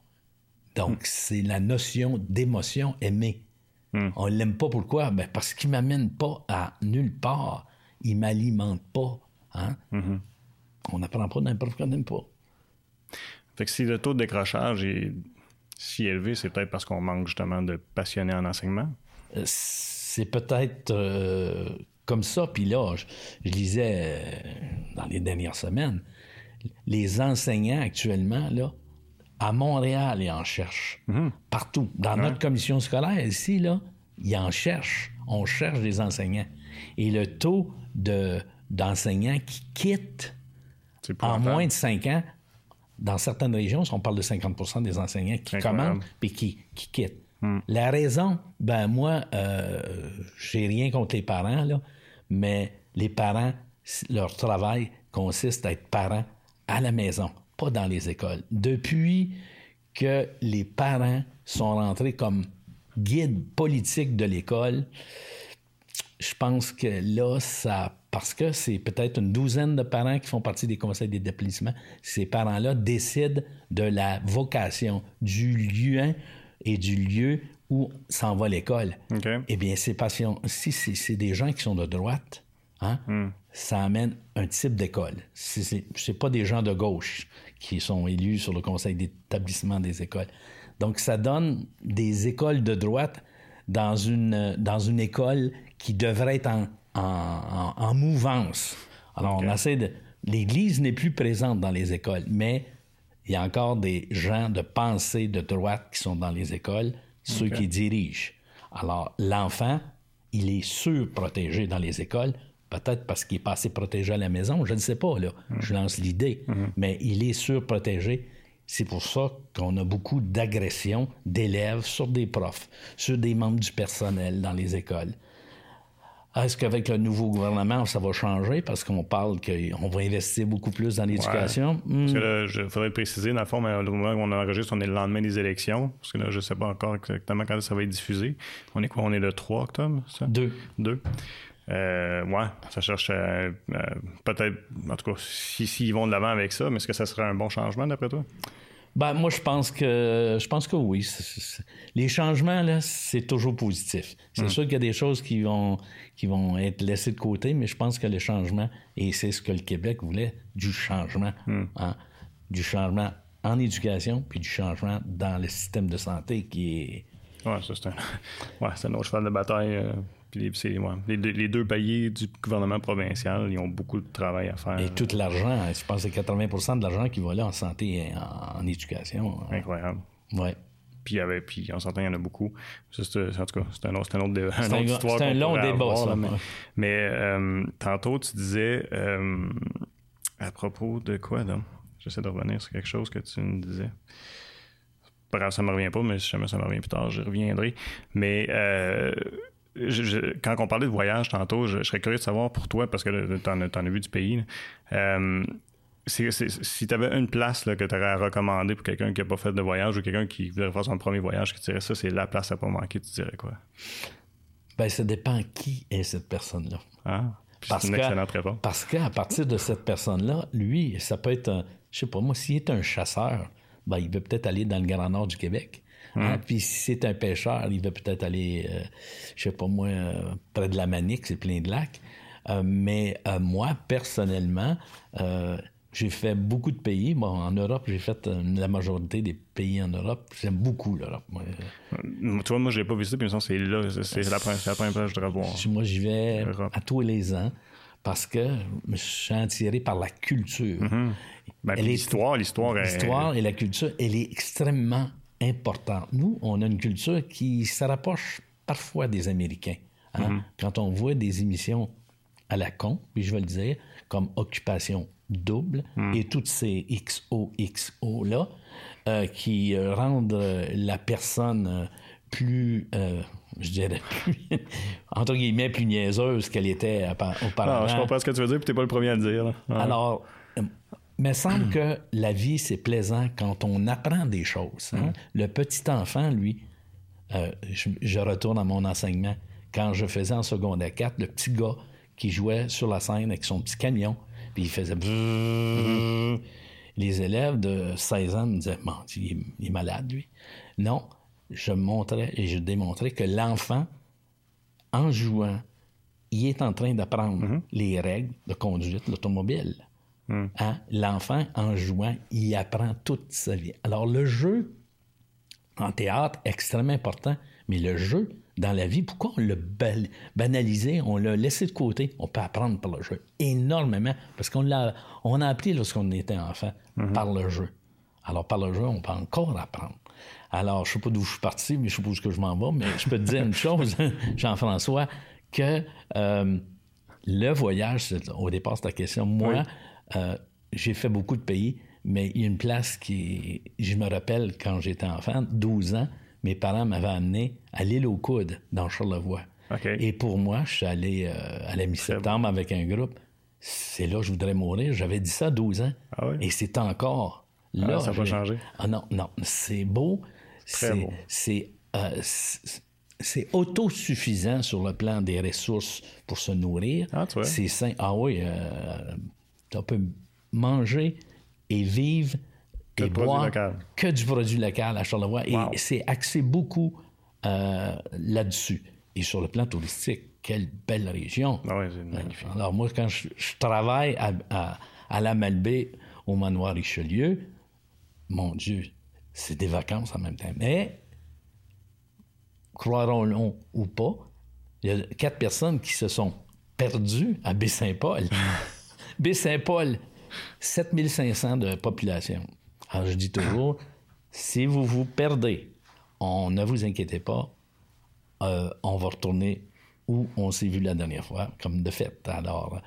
Donc, hmm. c'est la notion d'émotion aimée. Hmm. On ne l'aime pas pourquoi? Ben parce qu'il ne m'amène pas à nulle part. Il ne m'alimente pas. Hein? Hmm. On n'apprend pas d'un prof qu'on n'aime pas. Fait que si le taux de décrochage est si élevé, c'est peut-être parce qu'on manque justement de passionnés en enseignement? Euh, c'est peut-être euh, comme ça. Puis là, je, lisais euh, dans les dernières semaines, les enseignants actuellement, là, à Montréal, ils en cherchent. Partout. Dans notre commission scolaire, ici, là, ils en cherchent. On cherche des enseignants. Et le taux de, d'enseignants qui quittent en moins de 5 ans, dans certaines régions, on parle de 50% des enseignants qui Incroyable. commencent puis qui, qui quittent. La raison, ben moi, euh, j'ai rien contre les parents, là, mais les parents, leur travail consiste à être parents à la maison, pas dans les écoles. Depuis que les parents sont rentrés comme guides politiques de l'école, je pense que là, ça. Parce que c'est peut-être une douzaine de parents qui font partie des conseils d'établissement. Ces parents-là décident de la vocation du lieu et du lieu où s'en va l'école. OK. Eh bien, ces patients, si c'est des gens qui sont de droite, hein, ça amène un type d'école. C'est c'est pas des gens de gauche qui sont élus sur le conseil d'établissement des écoles. Donc, ça donne des écoles de droite dans une, dans une école qui devrait être en, en, en- en mouvance. Alors, on essaie de... L'Église n'est plus présente dans les écoles, mais il y a encore des gens de pensée de droite qui sont dans les écoles, ceux qui dirigent. Alors, l'enfant, il est surprotégé dans les écoles, peut-être parce qu'il est pas assez protégé à la maison, je ne sais pas, là. Je lance l'idée, mais il est surprotégé. C'est pour ça qu'on a beaucoup d'agressions d'élèves sur des profs, sur des membres du personnel dans les écoles. Est-ce qu'avec le nouveau gouvernement, ça va changer? Parce qu'on parle qu'on va investir beaucoup plus dans l'éducation? Hmm. Parce que là, il faudrait le préciser, dans le fond, mais le moment où on enregistre, on est le lendemain des élections. Parce que là, je ne sais pas encore exactement quand ça va être diffusé. On est quoi? On est le 3 octobre, ça? Deux. Deux. Euh, ouais, ça cherche euh, euh, peut-être, en tout cas, s'ils si, vont de l'avant avec ça, mais est-ce que ça serait un bon changement d'après toi? Ben, moi, je pense que je pense que oui. Les changements, là, c'est toujours positif. C'est sûr qu'il y a des choses qui vont, qui vont être laissées de côté, mais je pense que le changement, et c'est ce que le Québec voulait, du changement. hein. Du changement en éducation, puis du changement dans le système de santé qui est. Ouais, ça, c'est un, ouais, c'est un autre cheval de bataille. Puis les, c'est- ouais, les, deux- les deux paliers du gouvernement provincial, ils ont beaucoup de travail à faire. Et tout l'argent, je pense que c'est 80% de l'argent qui va là en santé et en, en éducation. hein. Incroyable. Ouais. Puis, avait, puis on s'entend, il y en a beaucoup. Ça, en tout cas, c'est un autre, un autre, dé- une un autre gros- histoire. c'est un long débat, avoir, ça, là, mais euh, tantôt, tu disais euh, à propos de quoi, donc? J'essaie de revenir sur quelque chose que tu me disais. Grave, ça me revient pas, mais si jamais ça me revient plus tard, je reviendrai. Mais euh, je- je- quand on parlait de voyage tantôt, je, je serais curieux de savoir pour toi, parce que tu en, as vu du pays. Euh, si tu avais une place là, que tu aurais à recommander pour quelqu'un qui n'a pas fait de voyage ou quelqu'un qui voudrait faire son premier voyage, que tu dirais ça, c'est la place à pas manquer, tu dirais quoi? Ben, ça dépend qui est cette personne-là. Ah, Parce c'est une que- excellente réponse. Parce qu'à partir de cette personne-là, lui, ça peut être, un, je sais pas moi, s'il est un chasseur, ben, il veut peut-être aller dans le Grand Nord du Québec. Hein? Puis si c'est un pêcheur, il veut peut-être aller, euh, je sais pas moi, euh, près de la Manique, c'est plein de lacs. Euh, mais euh, moi, personnellement, j'ai fait beaucoup de pays. Bon, en Europe, j'ai fait la majorité des pays en Europe. J'aime beaucoup l'Europe. moi. Tu vois, moi, je l'ai pas visité, puis c'est là, c'est- la, première- c'est la première place que je voudrais voir. Moi, j'y vais Europe. à tous les ans parce que je suis attiré par la culture. Ben, Elle puis est- l'histoire, l'histoire est- L'histoire et la culture, elle est extrêmement importante. Nous, on a une culture qui se rapproche parfois des Américains. hein. Mm-hmm. Quand on voit des émissions à la con, puis je vais le dire, comme Occupation double Mm. et toutes ces XOXO-là, euh, qui euh, rendent euh, la personne plus, je dirais, plus, entre guillemets, plus niaiseuse qu'elle était auparavant. Ah, je comprends ce que tu veux dire, puis t'es pas le premier à le dire. Ouais. Alors, me semble que la vie, c'est plaisant quand on apprend des choses. hein. Le petit enfant, lui, euh, je, je retourne à mon enseignement. Quand je faisais en secondaire 4, le petit gars qui jouait sur la scène avec son petit camion, puis il faisait... brrrr. Les élèves de 16 ans me disaient, bon, il est, il est malade, lui. Non, je montrais et je démontrais que l'enfant, en jouant, il est en train d'apprendre les règles de conduite de l'automobile. Hein? L'enfant, en jouant, il apprend toute sa vie. Alors, le jeu, en théâtre, extrêmement important, mais le jeu dans la vie, pourquoi on l'a banalisé, on l'a laissé de côté? On peut apprendre par le jeu énormément, parce qu'on l'a on a appris lorsqu'on était enfant Mhm. par le jeu. Alors, par le jeu, on peut encore apprendre. Alors, je ne sais pas d'où je suis parti, mais je suppose que je m'en vais, mais je peux te dire une chose, Jean-François, que euh, le voyage, c'est- au départ, c'est ta question. Moi, euh, j'ai fait beaucoup de pays, mais il y a une place qui. Je me rappelle quand j'étais enfant, 12 ans, mes parents m'avaient amené à l'île aux Coudes, dans Charlevoix. OK. Et pour moi, je suis allé euh, à la mi-septembre avec un groupe. C'est là que je voudrais mourir. J'avais dit ça à 12 ans. Ah oui? Et c'est encore. Là, ça a pas j'ai- changé. Ah non, non. C'est beau. Très C'est- beau. C'est euh, c'est- c'est autosuffisant sur le plan des ressources pour se nourrir. Ah. C'est sain. Ah oui, euh, on peut manger et vivre Que et boire que du produit local à Charlevoix. Wow. Et c'est axé beaucoup euh, là-dessus. Et sur le plan touristique, quelle belle région. Ah ouais, c'est magnifique. Alors moi, quand je, je travaille à, à, à la Malbaie, au manoir Richelieu, mon Dieu, c'est des vacances en même temps. Mais, croirons-le ou pas, il y a quatre personnes qui se sont perdues à Baie-Saint-Paul. Baie-Saint-Paul, 7500 de population. Alors je dis toujours, si vous vous perdez, on, ne vous inquiétez pas, euh, on va retourner où on s'est vu la dernière fois, comme de fait. Alors,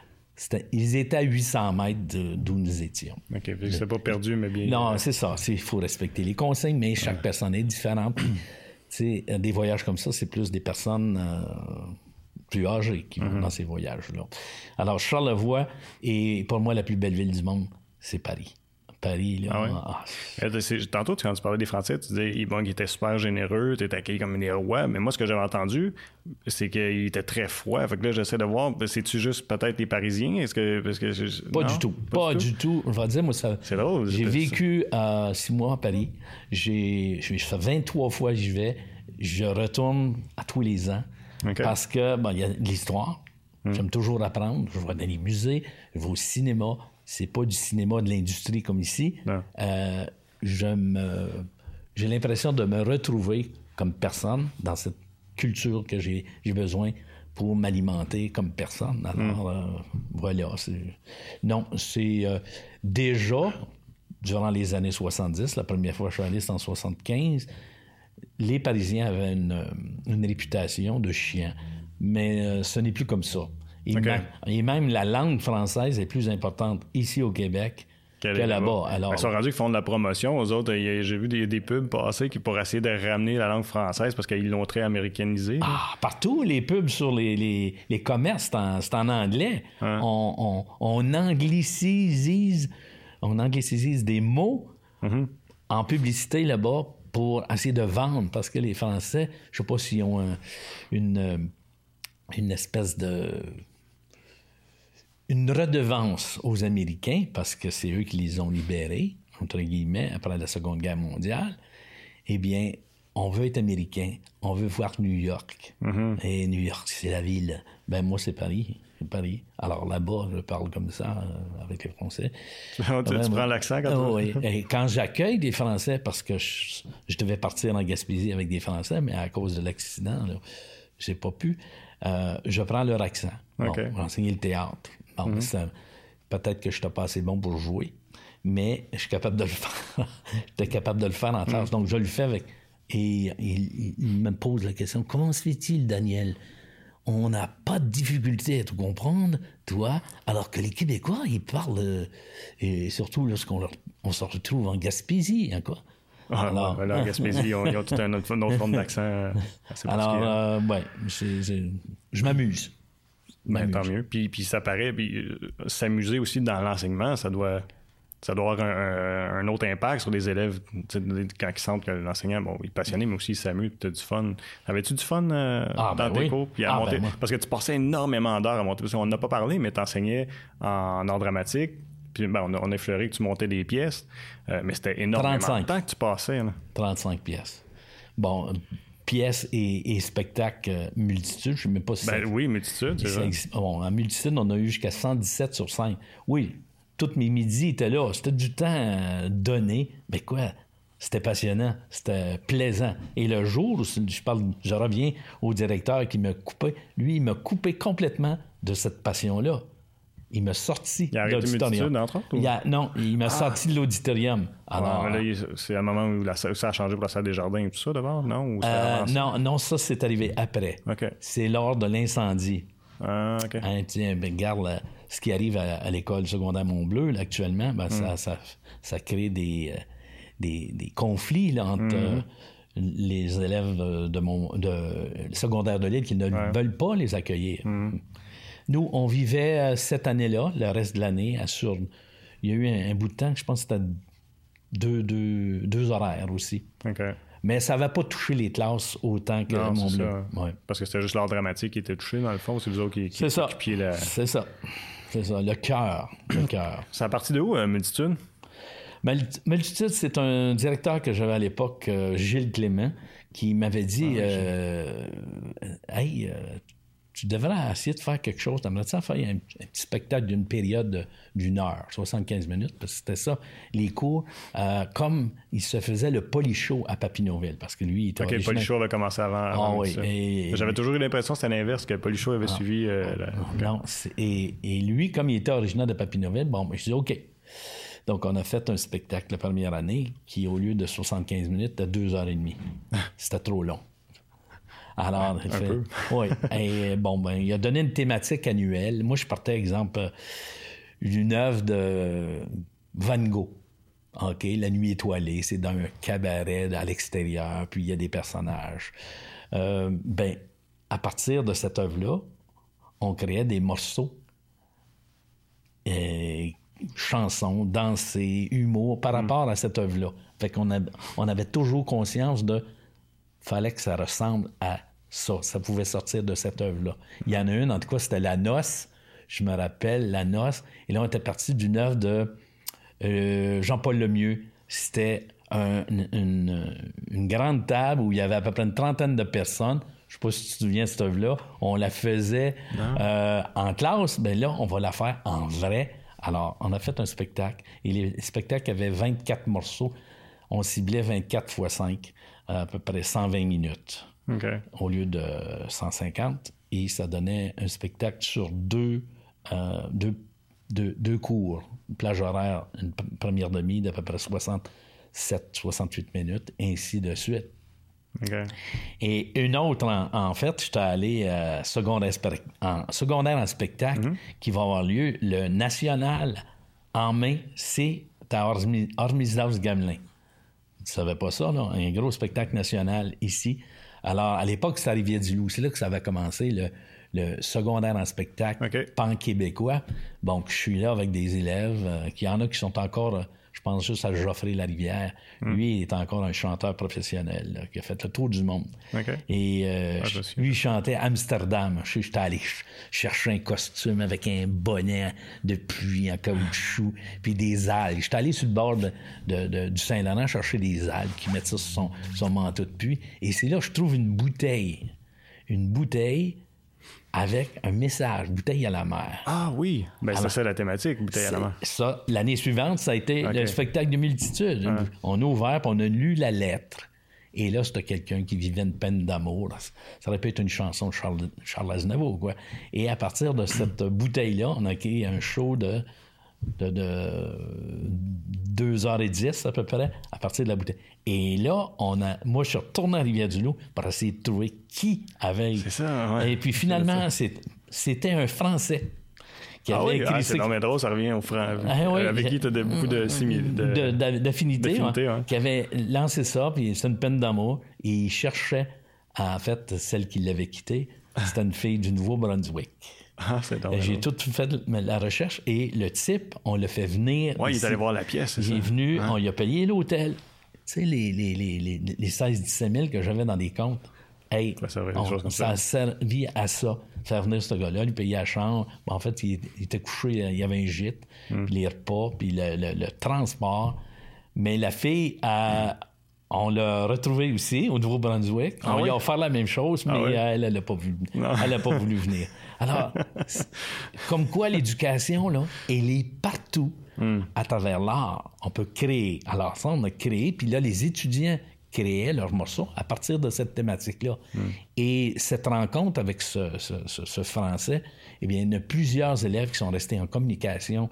ils étaient à 800 mètres d'où nous étions. OK, c'est pas perdu, mais bien. Non, c'est ça. Il faut respecter les consignes, mais chaque personne est différente. Puis, tu sais, des voyages comme ça, c'est plus des personnes euh, plus âgées qui vont dans ces voyages-là. Alors, Charlevoix, et pour moi, la plus belle ville du monde, c'est Paris. Paris, là. Ah ouais? ah, Euh, c'est- Tantôt, quand tu parlais des Français, tu disais ils- bon, qu'ils étaient super généreux, tu étais accueilli comme des rois. Mais moi, ce que j'avais entendu, c'est qu'ils étaient très froids. Fait que là, j'essaie de voir, ben, c'est-tu juste peut-être les Parisiens? Est-ce que. Parce que je- Pas non? du tout. Pas, du tout? Je vais dire, moi, ça. C'est drôle, J'ai vécu euh, six mois à Paris. J'ai, je fais 23 fois que j'y vais. Je retourne à tous les ans. Parce que, bon, il y a l'histoire. Hmm. J'aime toujours apprendre. Je vais dans les musées, je vais au cinéma. C'est pas du cinéma de l'industrie comme ici. Euh, je me, j'ai l'impression de me retrouver comme personne dans cette culture que j'ai, j'ai besoin pour m'alimenter comme personne. Alors, euh, voilà. c'est- Non, c'est euh, déjà, durant les années 70, la première fois que je suis allé, c'était en 75, les Parisiens avaient une, euh, une réputation de chiens. Mais euh, ce n'est plus comme ça. Et, même, et même la langue française est plus importante ici au Québec que là-bas. Alors, Ils sont rendus qui font de la promotion. Aux autres, j'ai vu des, des pubs passer qui pour essayer de ramener la langue française parce qu'ils l'ont très américanisée. Ah, partout, les pubs sur les, les, les commerces, c'est en, anglais. On, on, on anglicise, on anglicise des mots en publicité là-bas pour essayer de vendre parce que les Français, je sais pas s'ils ont un- une, euh, une espèce de une redevance aux Américains parce que c'est eux qui les ont libérés, entre guillemets, après la Seconde Guerre mondiale. Eh bien, on veut être américain, on veut voir New York. Et New York, c'est la ville. Ben moi, c'est Paris. Paris. Alors là-bas, je parle comme ça euh, avec les Français. tu, prends l'accent quand tu oui. Et quand j'accueille des Français, parce que je, je devais partir en Gaspésie avec des Français, mais à cause de l'accident, j'ai pas pu. euh, je prends leur accent. Bon, pour enseigner le théâtre. Bon, ça- Peut-être que je suis pas assez bon pour jouer, mais je suis capable de le faire. J'étais capable de le faire en classe. Donc, je le fais avec. Et il, il- il me pose la question comment se fait-il, Daniel? On n'a pas de difficulté à te comprendre, toi, alors que les Québécois, ils parlent, euh, et surtout lorsqu'on leur- on se retrouve en Gaspésie, hein, quoi. Ah, Alors- ouais, là, en Gaspésie, ont, ils ont tout un autre, une autre forme d'accent euh, Alors, euh, ouais, c'est- c'est- je m'amuse. Ben, tant mieux. Puis, puis ça paraît, puis euh, s'amuser aussi dans l'enseignement, ça doit, ça doit avoir un, autre impact sur les élèves. Quand ils sentent que l'enseignant, bon, il est passionné, mais aussi il s'amuse, tu as du fun. Avais-tu du fun euh, Ah, dans ben tes oui. cours? Puis à Ah, monter- ben parce que tu passais énormément d'heures à monter. Parce qu'on n'a pas parlé, mais tu enseignais en art dramatique. Puis ben, on, a, on a effleuré que tu montais des pièces, euh, mais c'était énormément 35. de temps que tu passais. là. 35 pièces. Bon, pièces et, et spectacles euh, multitude, je ne sais même pas si Ben ça- oui, multitude, ça. Bon, en multitude, on a eu jusqu'à 117 sur 5. Oui, toutes mes midis étaient là. C'était du temps euh, donné. Mais quoi, C'était passionnant, c'était plaisant. Et le jour où je, parle, je reviens au directeur qui me coupait, lui, il m'a coupé complètement de cette passion-là. Il m'a sorti de l'auditorium. autres? non, il m'a ah. sorti de l'auditorium. Alors, c'est un moment où ça a changé pour la salle des jardins et tout ça d'abord, non? Euh, non, non, ça, c'est arrivé après. C'est lors de l'incendie. Ah, OK. Hein, ben, regarde, ce qui arrive à, l'école secondaire Montbleu, là, actuellement, ben, ça, hmm. ça, ça, crée des, euh, des, des conflits là, entre... Hmm. Euh, les élèves de mon de secondaire de l'île qui ne veulent pas les accueillir. Hmm. Nous, on vivait euh, cette année-là, le reste de l'année, à sur. Il y a eu un, bout de temps, je pense que c'était deux, deux, deux, horaires aussi. Mais ça n'avait pas touché les classes autant que non, mon bleu. Parce que c'était juste l'art dramatique qui était touché, dans le fond, c'est vous autres qui, qui, la... C'est ça. C'est ça, le cœur. Le cœur. C'est à partir de où, euh, Multitude? Multitude, c'est un directeur que j'avais à l'époque, euh, Gilles Clément, qui m'avait dit ah, Hey, tu devrais essayer de faire quelque chose. Tu aimerais faire un, petit spectacle d'une période d'une heure, 75 minutes, parce que c'était ça, les cours, euh, comme il se faisait le polichot à Papineauville, parce que lui, il était OK, le polichot avait commencé avant. ah, oui, J'avais toujours eu l'impression que c'était l'inverse, que le polichot avait ah. suivi... Euh, non, et, et, lui, comme il était originaire de Papineauville, bon, ben, je dis OK. Donc, on a fait un spectacle la première année qui, au lieu de 75 minutes, était deux heures et demie. C'était trop long. Alors, il fait. Oui. Et bon, ben, il a donné une thématique annuelle. Moi, je partais, exemple, d'une œuvre de Van Gogh. OK, La nuit étoilée, c'est dans un cabaret à l'extérieur, puis il y a des personnages. Euh, ben, à partir de cette œuvre-là, on créait des morceaux, et chansons, dansées, humour par hmm. rapport à cette œuvre-là. Fait qu'on on avait toujours conscience de fallait que ça ressemble à ça. Ça pouvait sortir de cette œuvre-là. Il y en a une, en tout cas, c'était La Noce. Je me rappelle, La Noce. Et là, on était parti d'une œuvre de euh, Jean-Paul Lemieux. C'était une, grande table où il y avait à peu près une trentaine de personnes. Je ne sais pas si tu te souviens de cette œuvre-là. On la faisait euh, en classe. mais ben là, on va la faire en vrai. Alors, on a fait un spectacle. Et les spectacles avaient 24 morceaux. On ciblait 24 fois 5 à peu près 120 minutes au lieu de 150. Et ça donnait un spectacle sur deux, euh, deux, deux, cours, une plage horaire, une première demi d'à peu près 67-68 minutes, ainsi de suite. Et une autre, en, fait, j'étais allé euh, secondaire, en, secondaire en spectacle mm-hmm. qui va avoir lieu le national en mai, c'est à Ormisdaus-Gamelin. Tu savais pas ça, là? Un gros spectacle national ici. Alors, à l'époque, c'était Rivière-du-Loup. C'est là que ça avait commencé, le, secondaire en spectacle pan-québécois. Donc, je suis là avec des élèves, euh, qui en a qui sont encore euh, pense juste à Geoffrey Larivière. Hmm. Lui, il est encore un chanteur professionnel qui a fait le tour du monde. Et euh, ah, lui, il chantait Amsterdam. Je suis allé chercher un costume avec un bonnet de pluie en caoutchouc, puis des algues. J'étais allé sur le bord de, du Saint-Laurent chercher des algues qui mettent ça sur son, son manteau de pluie. Et c'est là que je trouve une bouteille. Une bouteille avec un message, bouteille à la mer. Ah oui, ben, c'est ça la thématique, bouteille à la mer. Ça, l'année suivante, ça a été le spectacle de multitude. On a ouvert, puis on a lu la lettre. Et là, c'était quelqu'un qui vivait une peine d'amour. Ça aurait pu être une chanson de Charles, Charles Aznavour, quoi. Et à partir de cette bouteille-là, on a créé un show de de, de 2h10 à peu près à partir de la bouteille. Et là, on a, moi, je suis retourné à Rivière-du-Loup pour essayer de trouver qui avait. C'est ça, ouais. Et puis finalement, c'était un Français. Qui ah avait oui, écrit ah, c'est drôle, ça revient au franc. Ah, oui, avec qui tu as beaucoup de D'affinité. Qui avait lancé ça, puis c'est une peine d'amour. Et il cherchait, en fait, celle qui l'avait quitté. C'était une fille du Nouveau-Brunswick. Ah, J'ai tout fait la recherche et le type, on le fait venir. Oui, il est allé voir la pièce. Il est venu, ah. on lui a payé l'hôtel. Tu sais, les, les, les, les 16-17 000 que j'avais dans des comptes. Hey, ça, a servi à ça, faire venir ce gars-là, lui payer la chambre. en fait, il, était couché, il y avait un gîte, hmm. puis les repas, puis le, transport. Mais la fille a, on l'a retrouvé aussi au Nouveau-Brunswick. Ah on lui a offert la même chose, ah mais elle, elle n'a pas, pas voulu venir. Alors, comme quoi l'éducation, là, elle est partout. À travers l'art, on peut créer. Alors ça, on a créé, puis là, les étudiants créaient leurs morceaux à partir de cette thématique-là. Et cette rencontre avec ce, ce- ce- ce Français, eh bien, il y a plusieurs élèves qui sont restés en communication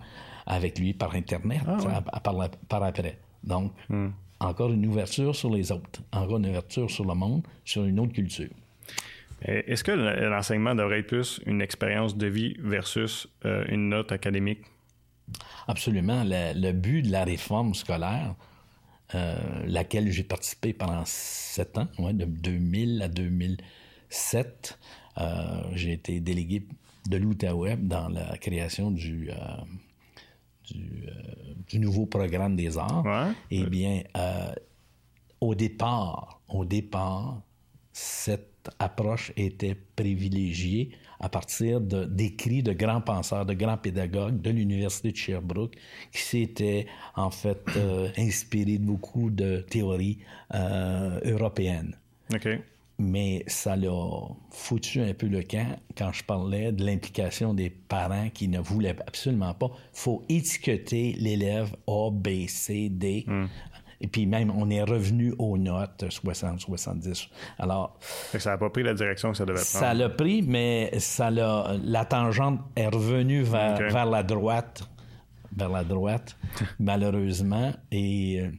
avec lui par Internet à- à- par, la- par après. Donc, encore une ouverture sur les autres, encore une ouverture sur le monde, sur une autre culture. Est-ce que l'enseignement devrait être plus une expérience de vie versus euh, une note académique? Absolument. Le, le but de la réforme scolaire, euh, laquelle j'ai participé pendant sept ans, ouais, de 2000 à 2007, euh, j'ai été délégué de l'Outaouais dans la création du, du, euh, du nouveau programme des arts. Ouais. Eh bien, euh, au départ, au départ, cette approche était privilégiée à partir de- d'écrits de, grands penseurs, de grands pédagogues de l'Université de Sherbrooke qui s'étaient en fait euh, inspirés de beaucoup de théories euh, européennes. OK. Mais ça l'a foutu un peu le camp quand je parlais de l'implication des parents qui ne voulaient absolument pas. faut étiqueter l'élève A, B, C, D. Et puis même, on est revenu aux notes 60, 70. Alors, ça n'a pas pris la direction que ça devait prendre. ça l'a pris, mais ça l'a, la tangente est revenue vers, vers la droite, vers la droite, malheureusement. Et euh,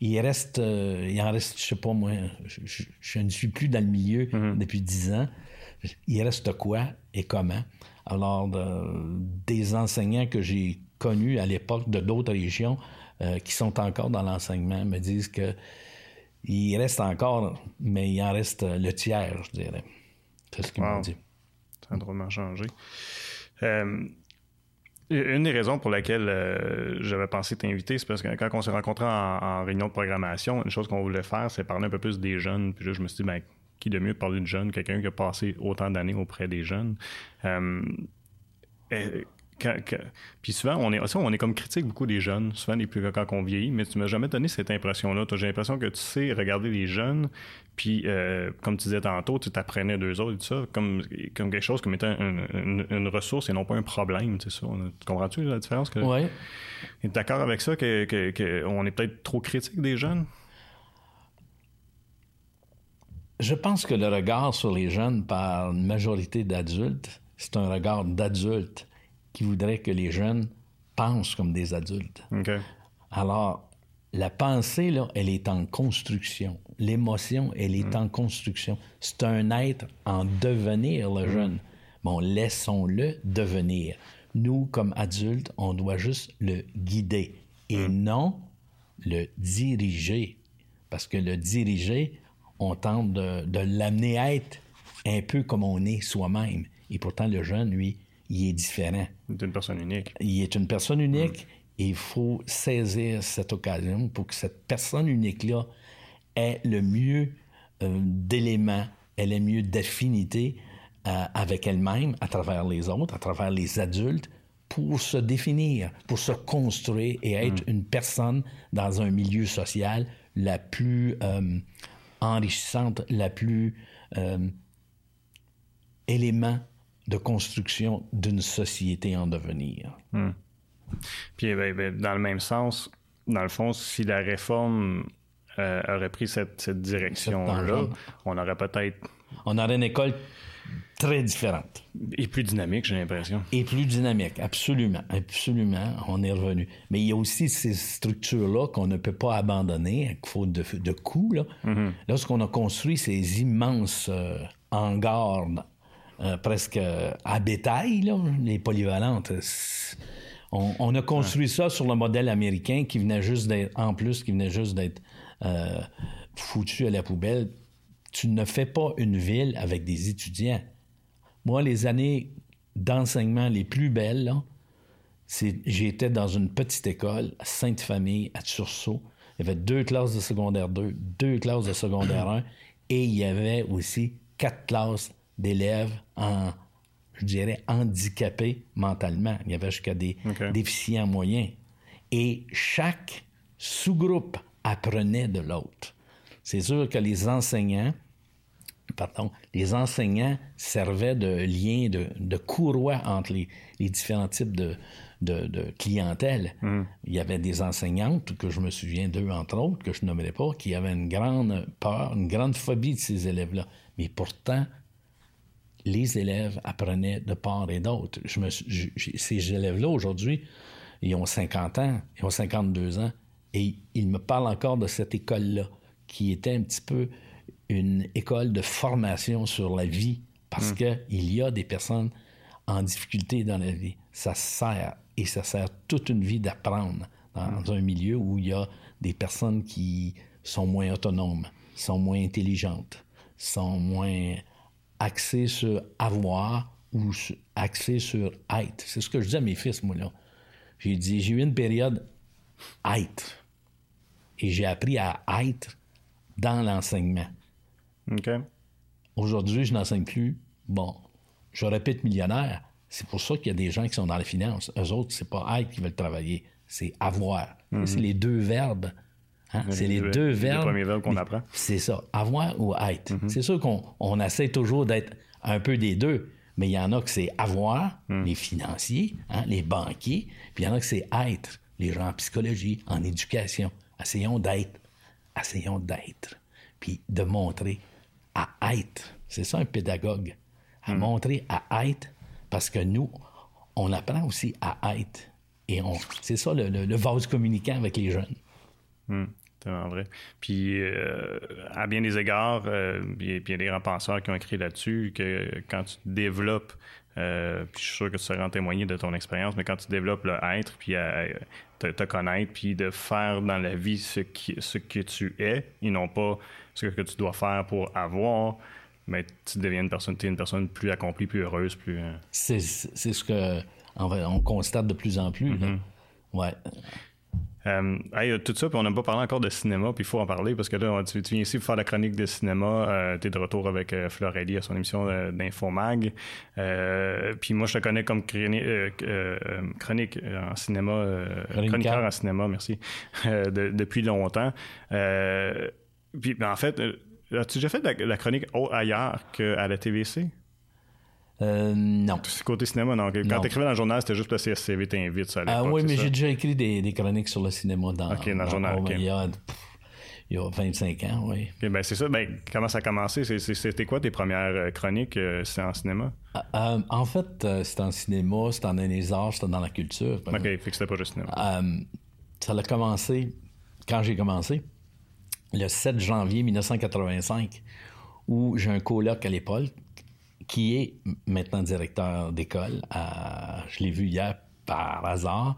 il reste, euh, il en reste, je sais pas moi, je, je- je ne suis plus dans le milieu depuis dix ans. Il reste quoi et comment? Alors, de- des enseignants que j'ai connus à l'époque de d'autres régions euh, qui sont encore dans l'enseignement me disent que il reste encore, mais il en reste euh, le tiers, je dirais. C'est ce qu'ils m'ont dit. Ça a drôlement changé. Euh, une des raisons pour laquelle euh, j'avais pensé t'inviter, c'est parce que quand on s'est rencontrés en, réunion de programmation, une chose qu'on voulait faire, c'est parler un peu plus des jeunes. Puis là, je me suis dit, ben, qui de mieux parler de jeunes, quelqu'un qui a passé autant d'années auprès des jeunes. Euh, quand- quand- puis souvent, on est, ça, on est comme critique beaucoup des jeunes, souvent les plus quand on vieillit, mais tu m'as jamais donné cette impression-là. J'ai l'impression que tu sais regarder les jeunes, puis euh, comme tu disais tantôt, tu t'apprenais d'eux autres et tout ça, comme, comme quelque chose comme étant une, une- une ressource et non pas un problème, ça. Tu comprends-tu la différence? Que, Oui. Es d'accord avec ça, que, que- que on est peut-être trop critique des jeunes? Je pense que le regard sur les jeunes par une majorité d'adultes, c'est un regard d'adultes qui voudrait que les jeunes pensent comme des adultes. Alors, la pensée, là, elle est en construction. L'émotion, elle est en construction. C'est un être en devenir, le jeune. Bon, laissons-le devenir. Nous, comme adultes, on doit juste le guider et non le diriger. Parce que le diriger, on tente de, de l'amener à être un peu comme on est soi-même. Et pourtant, le jeune, lui, il est différent. C'est une personne unique. il est une personne unique et il faut saisir cette occasion pour que cette personne unique-là ait le mieux euh, d'éléments, ait le mieux d'affinités euh, avec elle-même, à travers les autres, à travers les adultes, pour se définir, pour se construire et être une personne dans un milieu social la plus euh, enrichissante, la plus élément de construction d'une société en devenir. Puis ben, ben, dans le même sens, dans le fond, si la réforme euh, aurait pris cette, cette direction-là, on aurait peut-être On aurait une école très différente et plus dynamique, j'ai l'impression. et plus dynamique, absolument, absolument, on est revenu. Mais il y a aussi ces structures-là qu'on ne peut pas abandonner à faute de, de coûts. Là. Lorsqu'on a construit ces immenses euh, hangars euh, presque à bétail, là, les polyvalentes, on, on a construit ça sur le modèle américain qui venait juste d'être, en plus, qui venait juste d'être euh, foutu à la poubelle. Tu ne fais pas une ville avec des étudiants. Moi, les années d'enseignement les plus belles, là, c'est, j'étais dans une petite école à Sainte-Famille, à Tursault. Il y avait deux classes de secondaire 2, deux classes de secondaire 1, et il y avait aussi quatre classes d'élèves en, je dirais, handicapés mentalement. Il y avait jusqu'à des déficients moyens. Et chaque sous-groupe apprenait de l'autre. C'est sûr que les enseignants, pardon, les enseignants servaient de lien, de, de courroie entre les, les différents types de, de, clientèle. Il y avait des enseignantes, que je me souviens d'eux, entre autres, que je nommerai pas, qui avaient une grande peur, une grande phobie de ces élèves-là. Mais pourtant, les élèves apprenaient de part et d'autre. ces élèves-là, aujourd'hui, ils ont 50 ans, ils ont 52 ans, et ils me parlent encore de cette école-là, qui était un petit peu une école de formation sur la vie, parce hmm. qu'il y a des personnes en difficulté dans la vie. Ça sert, et ça sert toute une vie d'apprendre dans hmm. un milieu où il y a des personnes qui sont moins autonomes, sont moins intelligentes, sont moins axées sur avoir ou axées sur être. C'est ce que je dis à mes fils, moi, là. J'ai dit, j'ai eu une période être. Et j'ai appris à être dans l'enseignement. OK. Aujourd'hui, je n'enseigne plus. Bon, je répète millionnaire. C'est pour ça qu'il y a des gens qui sont dans la finance. Eux autres, c'est pas être qui veulent travailler, c'est avoir. Mhm. C'est les deux verbes. Hein? C'est les, deux verbes. Les premiers verbes qu'on apprend. C'est ça, avoir ou être. Mhm. C'est sûr qu'on on essaie toujours d'être un peu des deux, mais il y en a que c'est avoir, mhm. les financiers, hein, les banquiers, puis il y en a que c'est être, les gens en psychologie, en éducation. Essayons d'être. Essayons d'être. Puis de montrer à être. C'est ça un pédagogue. À hmm. montrer à être, parce que nous, on apprend aussi à être. Et on, c'est ça le, le, vase communicant avec les jeunes. Hmm. C'est vraiment vrai. Puis, euh, à bien des égards, euh, il y a des grands penseurs qui ont écrit là-dessus que quand tu développes euh, puis je suis sûr que tu seras en témoigner de ton expérience, mais quand tu développes le être, puis à, te, connaître, puis de faire dans la vie ce, qui, ce que tu es, et non pas ce que tu dois faire pour avoir, mais tu deviens une personne, es une personne plus accomplie, plus heureuse, plus. Euh, c'est, ce que on constate de plus en plus. Mm-hmm. Ouais. Euh, tout ça, puis on n'a pas parlé encore de cinéma, puis il faut en parler parce que là, tu, viens ici pour faire la chronique de cinéma. Euh, tu es de retour avec euh, Florelli à son émission euh, d'Infomag. puis moi, je te connais comme chronique, en cinéma, chroniqueur en cinéma, merci, depuis longtemps. puis ben, en fait, as-tu déjà fait la, la chronique ailleurs qu'à la TVC? Euh, non. Côté cinéma, non. Quand tu écrivais dans le journal, c'était juste parce que CSCV t'invite, ça. Ah oui, mais j'ai déjà écrit des, chroniques sur le cinéma dans, dans, le journal. il, y a, il, y a, 25 ans, oui. ben c'est ça. Ben, comment ça a commencé? C'était quoi tes premières euh, chroniques euh, C'est en cinéma? Euh, en fait, c'était en cinéma, c'était dans les arts, c'était dans la culture. OK, fait que c'était pas juste cinéma. ça a commencé, quand j'ai commencé, le 7 janvier 1985, où j'ai un coloc à l'époque qui est maintenant directeur d'école. je l'ai vu hier par hasard,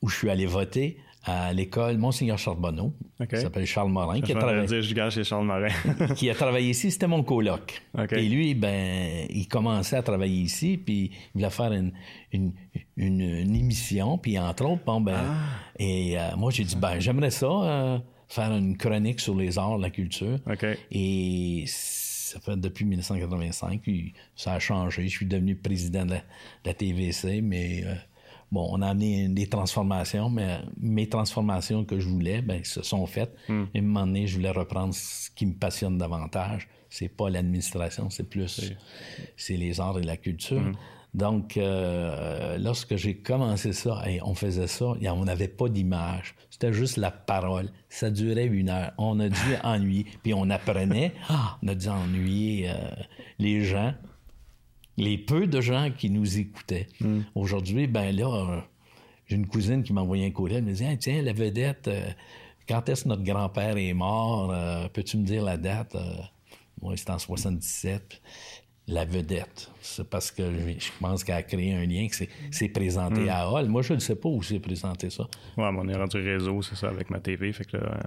où je suis allé voter à l'école Monseigneur Charbonneau, qui s'appelle Charles Morin, qui a, travaillé, Charles Morin. qui a travaillé ici, c'était mon coloc. Et lui, ben, il commençait à travailler ici, puis il voulait faire une, une, une, émission, puis entre autres, bon, ben, ah. et euh, moi j'ai dit, ben, j'aimerais ça, euh, faire une chronique sur les arts, la culture. Et ça fait depuis 1985, puis ça a changé. Je suis devenu président de la, TVC, mais euh, bon, on a amené des transformations, mais mes transformations que je voulais, ben, se sont faites. Hmm. Et à un moment donné, je voulais reprendre ce qui me passionne davantage. C'est pas l'administration, c'est plus c'est les arts et la culture. Hmm. Donc, euh, lorsque j'ai commencé ça, et on faisait ça, on n'avait pas d'image. C'était juste la parole. Ça durait une heure. On a dû ennuyer. Puis on apprenait. Ah, on a dû ennuyer euh, les gens, les peu de gens qui nous écoutaient. Hmm. Aujourd'hui, ben là, euh, j'ai une cousine qui m'a envoyé un courriel. Elle me disait Tiens, la vedette, quand est-ce que notre grand-père est mort Peux-tu me dire la date? Moi, c'était en 77 la vedette. C'est parce que je pense qu'elle a créé un lien, que c'est présenté hmm. à Hall. Moi, je ne sais pas où c'est présenté ça. Ouais, mais on est rendu réseau, c'est ça, avec ma TV. Fait que là,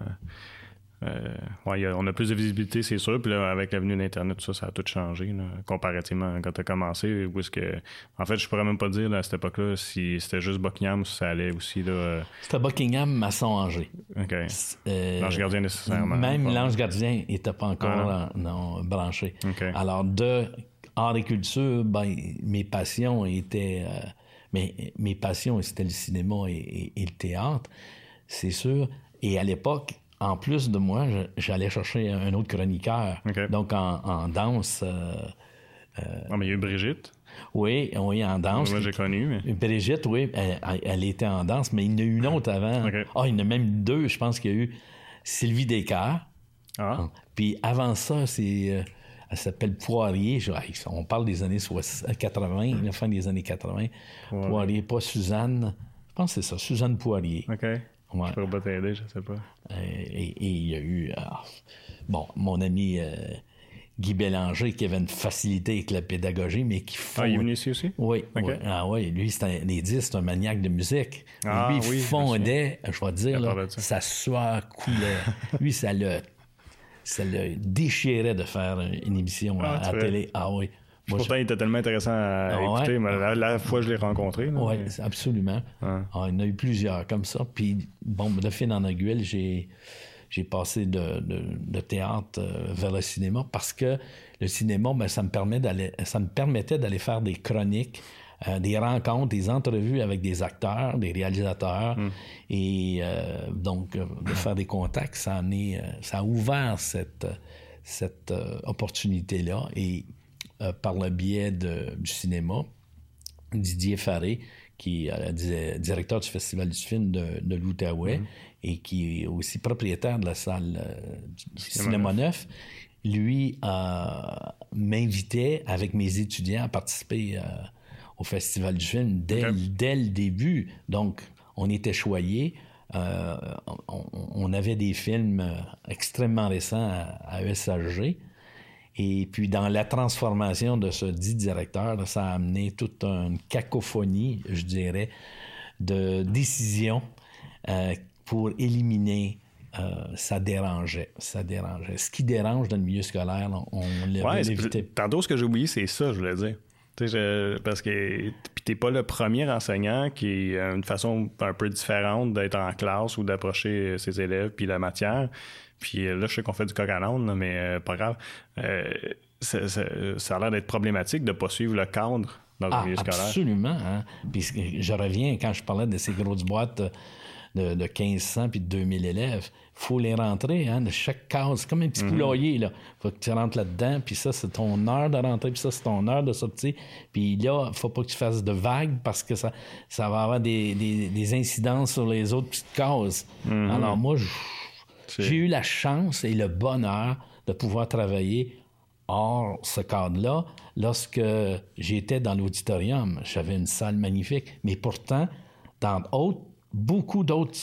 euh, ouais, on a plus de visibilité, c'est sûr. Puis là, avec l'avenue d'Internet, tout ça, ça a tout changé, comparativement quand tu as commencé. Où est-ce que... En fait, je pourrais même pas dire à cette époque-là si c'était juste Buckingham ou si ça allait aussi. Là... C'était Buckingham, Masson, Angers. OK. Euh, l'ange gardien, nécessairement. Même l'ange gardien n'était pas encore ah. non, branché. Alors, de art et culture, ben, mes passions étaient. Euh, mes, mes passions, c'était le cinéma et, le théâtre, c'est sûr. Et à l'époque, en plus de moi, j'allais chercher un autre chroniqueur. Donc, en, danse. Euh, euh, ah, mais il y a eu Brigitte. Oui, oui, en danse. Moi, j'ai connu, mais... Brigitte, oui, elle, elle, était en danse, mais il y en a eu une autre avant. Ah, il y en a même deux, je pense qu'il y a eu Sylvie Descartes. Ah, Puis avant ça, c'est. euh, elle s'appelle Poirier. Je- on parle des années 60, 80, la fin des années 80. Poirier, pas Suzanne. Je pense que c'est ça, Suzanne Poirier. OK. Ouais. Je pourrais pas t'aider, je sais pas. Euh, Et, et il y a eu. ah, bon, mon ami euh, Guy Bélanger qui avait une facilité avec la pédagogie, mais qui Ah, il est fond- venu ici aussi? Oui. Ah oui, lui, c'est un, c'est un maniaque de musique. Ah lui, oui, il fondait, je vais dire, là, sa sueur coulait. lui, ça le, ça le déchirait de faire une émission Ah, à, à vois. télé. Ah oui. Moi, Pourtant, il était tellement intéressant à Ah, écouter, ouais. mais la, la fois que je l'ai rencontré. Oui, mais- absolument. Ah, il y en a eu plusieurs comme ça. Puis, bon, de fil en aiguille, j'ai, j'ai passé de, de- de théâtre euh, vers le cinéma parce que le cinéma, ben, ça, me permet d'aller, ça me permettait d'aller faire des chroniques, euh, des rencontres, des entrevues avec des acteurs, des réalisateurs. Et euh, donc, de faire des contacts, ça, en est, ça a ouvert cette, cette euh, opportunité-là. Et euh, par le biais de- du cinéma, Didier Faré, qui est euh, di- directeur du Festival du film de, de l'Outaouais et qui est aussi propriétaire de la salle euh, du Cinéma Neuf, lui m'invitait avec mes étudiants à participer au Festival du film dès, le début. Donc, on était choyés. Euh, on, on avait des films extrêmement récents à, à ESHG. Et puis, dans la transformation de ce dit directeur, ça a amené toute une cacophonie, je dirais, de décisions euh, pour éliminer. euh, ça dérangeait. Ça dérangeait. Ce qui dérange dans le milieu scolaire, on l'avait Ouais, tantôt, ce que j'ai oublié, c'est ça, je voulais dire. Je- parce que t'es pas le premier enseignant qui a une façon un peu différente d'être en classe ou d'approcher ses élèves puis la matière. Puis euh, là, je sais qu'on fait du coq à l'âne, mais euh, pas grave. Euh, ça, a l'air d'être problématique de pas suivre le cadre dans Ah, le milieu scolaire. absolument. hein. Puis je reviens quand je parlais de ces grosses boîtes de, de 1500 puis de 2000 élèves. faut les rentrer, hein, de chaque case. C'est comme un petit poulailler, là. faut que tu rentres là-dedans, puis ça, c'est ton heure de rentrer, puis ça, c'est ton heure de sortir. Puis là, faut pas que tu fasses de vagues parce que ça, ça va avoir des, des- des incidences sur les autres petites cases. Mhm. Alors moi, je- j'ai eu la chance et le bonheur de pouvoir travailler hors ce cadre-là lorsque j'étais dans l'auditorium. J'avais une salle magnifique, mais pourtant, dans beaucoup d'autres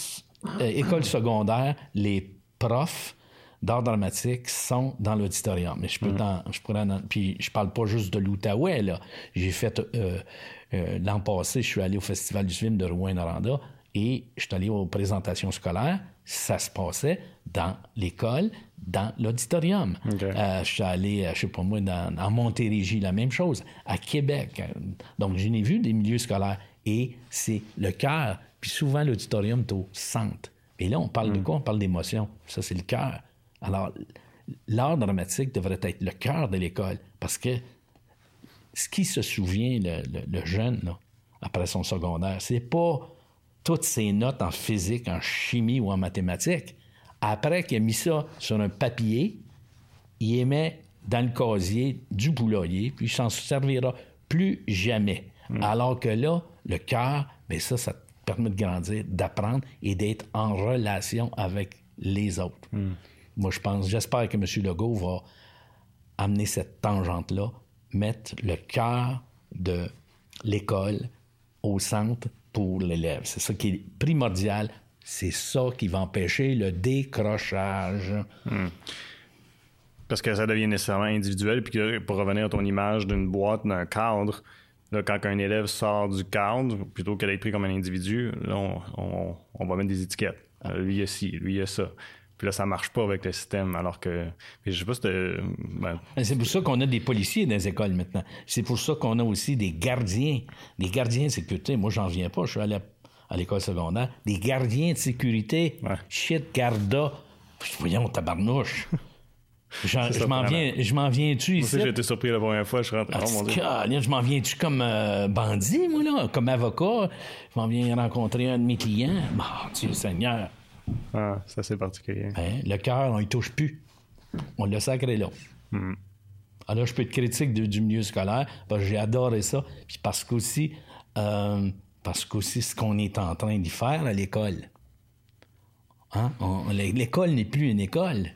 euh, écoles secondaires, les profs d'art dramatique sont dans l'auditorium. Mais je peux t'en- je pourrais en- puis je parle pas juste de l'Outaouais, là. J'ai fait, euh, euh, l'an passé, je suis allé au Festival du film de Rouen-Noranda et je suis allé aux présentations scolaires. Ça se passait dans l'école, dans l'auditorium. OK. Euh, je suis allé, euh, je sais pas moi, dans, en Montérégie, la même chose, à Québec. Donc, je n'ai vu des milieux scolaires et c'est le cœur. Puis souvent, l'auditorium est au centre. Et là, on parle de quoi? On parle d'émotion. Ça, c'est le cœur. Alors, l'art dramatique devrait être le cœur de l'école parce que ce qui se souvient, le, le- le jeune, là, après son secondaire, c'est pas toutes ses notes en physique, en chimie ou en mathématiques. Après qu'il a mis ça sur un papier, il les met dans le casier du poulailler, puis il s'en servira plus jamais. Alors que là, le cœur, mais ça, ça te permet de grandir, d'apprendre et d'être en relation avec les autres. Moi, je pense, j'espère que M. Legault va amener cette tangente-là, mettre le cœur de l'école au centre pour l'élève. C'est ça qui est primordial. C'est ça qui va empêcher le décrochage. Parce que ça devient nécessairement individuel. Puis que, pour revenir à ton image d'une boîte, d'un cadre, là, quand un élève sort du cadre, plutôt que d'être pris comme un individu, là, on, on- on va mettre des étiquettes. Euh, lui, il y a ci, lui, il y a ça. Puis là, ça marche pas avec le système. Alors que. mais je sais pas si ben, Ben, C'est pour ça qu'on a des policiers dans les écoles maintenant. C'est pour ça qu'on a aussi des gardiens. Des gardiens de sécurité. Moi, j'en viens pas. Je suis allé à l'école secondaire. Des gardiens de sécurité. Ouais. Shit, garda. Voyons, tabarnouche. Je m'en viens, je m'en viens-tu ici? j'ai été surpris la première fois. Je suis rentré. Ah, Oh mon Dieu. Colin, je m'en viens-tu comme euh, bandit, moi, là? Comme avocat? Je m'en viens rencontrer un de mes clients? Mon Dieu Seigneur. Ah, ça, c'est particulier. Hein, Le cœur, on y touche plus. On le sacré là. Hmm. Alors, je peux être critique du milieu scolaire, parce que j'ai adoré ça, puis parce qu'aussi, euh, parce qu'aussi ce qu'on est en train d'y faire à l'école. Hein? L'école n'est plus une école.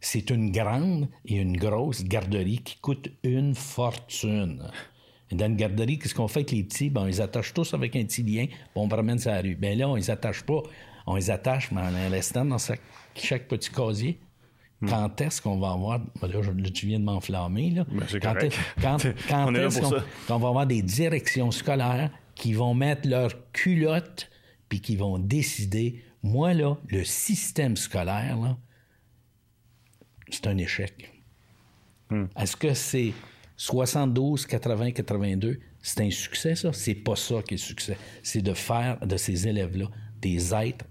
C'est une grande et une grosse garderie qui coûte une fortune. Et dans une garderie, qu'est-ce qu'on fait avec les petits? Ben, on les attache tous avec un petit lien, puis on promène sur la rue. Ben là, on les attache pas. On les attache, mais en restant dans chaque petit casier. Hmm. Quand est-ce qu'on va avoir. Ben là, tu viens de m'enflammer, là. Ben, quand, quand, est-ce qu'on va avoir des directions scolaires qui vont mettre leur culotte puis qui vont décider. Moi, là, le système scolaire, là, c'est un échec. Hmm. Est-ce que c'est 72, 80, 82? C'est un succès, ça? C'est pas ça qui est succès. C'est de faire de ces élèves-là des êtres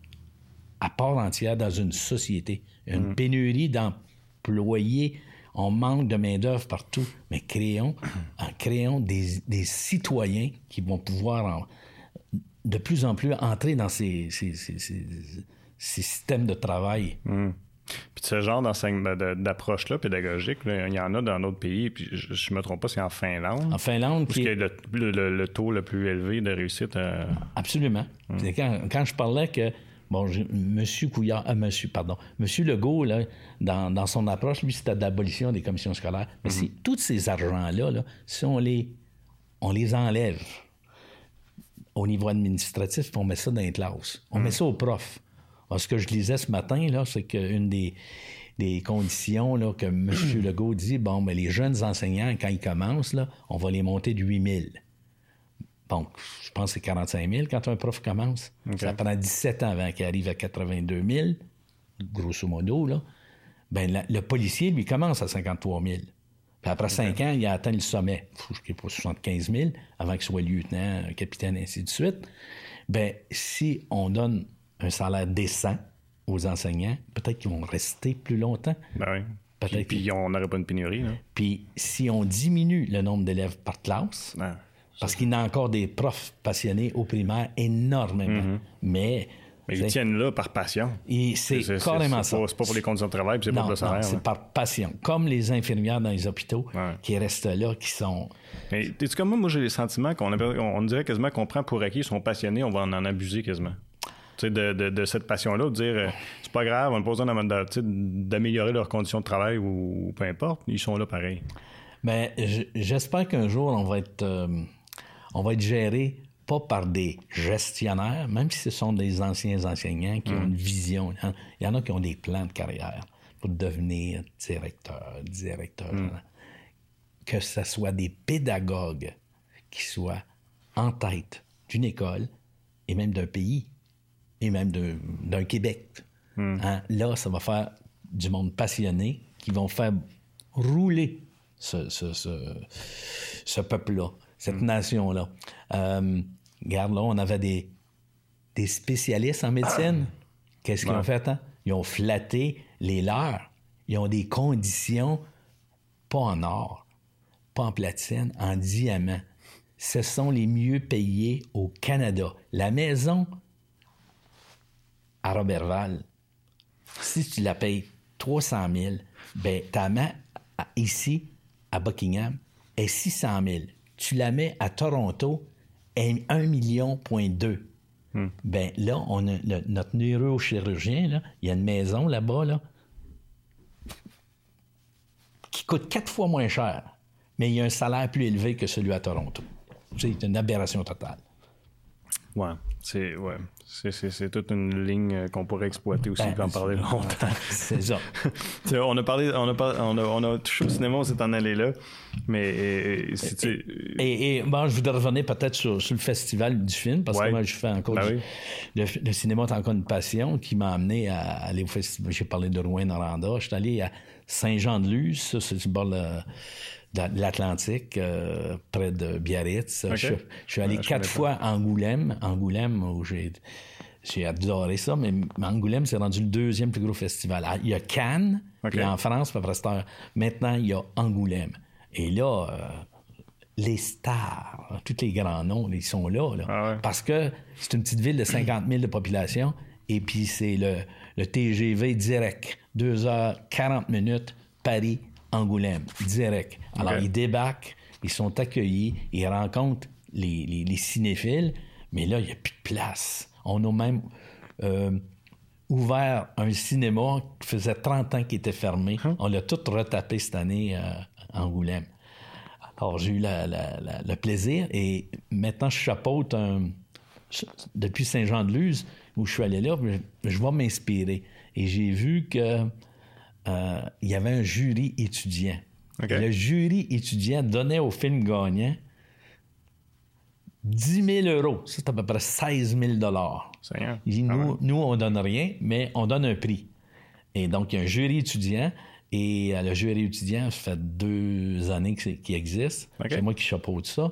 à part entière dans une société. Une hmm. pénurie d'employés. On manque de main-d'œuvre partout. Mais créons, créons des, citoyens qui vont pouvoir de plus en plus entrer dans ces, ces, systèmes de travail. Hmm. Puis ce genre d'approche-là pédagogique, il y en a dans d'autres pays, puis je, ne me trompe pas, c'est en Finlande. En Finlande, qui est le, taux le plus élevé de réussite. Euh, Absolument. Quand, quand, je parlais que Bon, Monsieur Couillard, euh, Monsieur, pardon, Monsieur Legault, là, dans, son approche, lui, c'était d'abolition des commissions scolaires. Mais si mhm. tous ces argents-là, là, si on les, on les enlève au niveau administratif, on met ça dans les classes. On met mhm. ça aux profs. ce que je lisais ce matin, là, c'est qu'une des, des conditions là, que M. Legault dit, bon, mais les jeunes enseignants, quand ils commencent, là, on va les monter de 8 000. Bon, je pense que c'est 45 000 quand un prof commence. Ça prend 17 ans avant qu'il arrive à 82 000, grosso modo. Là. Ben, le policier, lui, commence à 53 000. Puis après 5 ans, il a atteint le sommet. Je pas, 75 000 avant qu'il soit lieutenant, capitaine, ainsi de suite. Ben, si on donne un salaire décent aux enseignants, peut-être qu'ils vont rester plus longtemps. Ben oui. Puis, on n'aurait pas une pénurie. Là. Puis si on diminue le nombre d'élèves par classe, parce qu'il y a encore des profs passionnés au primaire énormément. Mhm. Mais. Mais ils tiennent là par passion. C'est carrément ça. C'est pas pour les conditions de travail, c'est pas pour le salaire. C'est par passion. Comme les infirmières dans les hôpitaux qui restent là, qui sont. Mais tu comme moi, moi j'ai le sentiment qu'on on dirait quasiment qu'on prend pour acquis, ils sont passionnés, on va en abuser quasiment. Tu sais, de, de, cette passion-là, de dire euh, c'est pas grave, on n'a pas besoin d'améliorer leurs conditions de travail ou, peu importe, ils sont là pareil. Mais j'espère qu'un jour on va être. Euh, on va être géré pas par des gestionnaires, même si ce sont des anciens enseignants qui ont mm. une vision. Il y en a qui ont des plans de carrière pour devenir directeur, directeur. Mm. Que ce soit des pédagogues qui soient en tête d'une école et même d'un pays et même d'un Québec. Mm. Hein? Là, ça va faire du monde passionné qui vont faire rouler ce, ce peuple-là cette mm. nation-là. Euh, regarde, là, on avait des, des spécialistes en médecine. Qu'est-ce qu'ils ont fait? Hein? Ils ont flatté les leurs. Ils ont des conditions, pas en or, pas en platine, en diamant. Ce sont les mieux payés au Canada. La maison à Robertval, si tu la payes 300 000, ben, ta main ici, à Buckingham, est 600 000 tu la mets à Toronto, 1 million point deux. Hmm. Ben là, on a notre neurochirurgien, là, il y a une maison là-bas, là, qui coûte quatre fois moins cher, mais il y a un salaire plus élevé que celui à Toronto. C'est une aberration totale. Ouais, c'est ouais. C'est toute une ligne qu'on pourrait exploiter aussi, ben, en parler longtemps. C'est ça. on a parlé, on a, on a, on a touché au cinéma, on s'est en allé là, mais et, et, bon, je voudrais revenir peut-être sur, le festival du film, parce que moi, je fais encore ben le, cinéma est encore une passion qui m'a amené à aller au festival. J'ai parlé de Rouen-Noranda. Je suis allé à Saint-Jean-de-Luz, ça, c'est du bord de l'Atlantique, euh, près de Biarritz. Je, suis allé quatre fois à Angoulême, Angoulême où j'ai j'ai adoré ça, mais Angoulême, c'est rendu le deuxième plus gros festival. Ah, il y a Cannes, puis en France, peu près Maintenant, il y a Angoulême. Et là, euh, les stars, tous les grands noms, ils sont là. Ah Parce que c'est une petite ville de 50 000 de population, et puis c'est le, le TGV direct, 2 h 40 minutes, Paris, Angoulême, direct. Alors, ils débarquent, ils sont accueillis, ils rencontrent les, les- les cinéphiles, mais là, il n'y a plus de place. On a même euh, ouvert un cinéma qui faisait 30 ans qu'il était fermé. On l'a tout retapé cette année euh, à Angoulême. Alors, j'ai eu la- la- la- le plaisir et maintenant, je chapeaute un- depuis Saint-Jean-de-Luz, où je suis allé là, je, je vais m'inspirer. Et j'ai vu que euh, il y avait un jury étudiant. Le jury étudiant donnait au film gagnant 10 000 euros. Ça, c'est à peu près 16 000 Seigneur. il dit, Ah nous, nous, on donne rien, mais on donne un prix. Et donc, il y a un jury étudiant. Et euh, le jury étudiant, ça fait deux années qu'il existe. C'est moi qui chapeaute ça.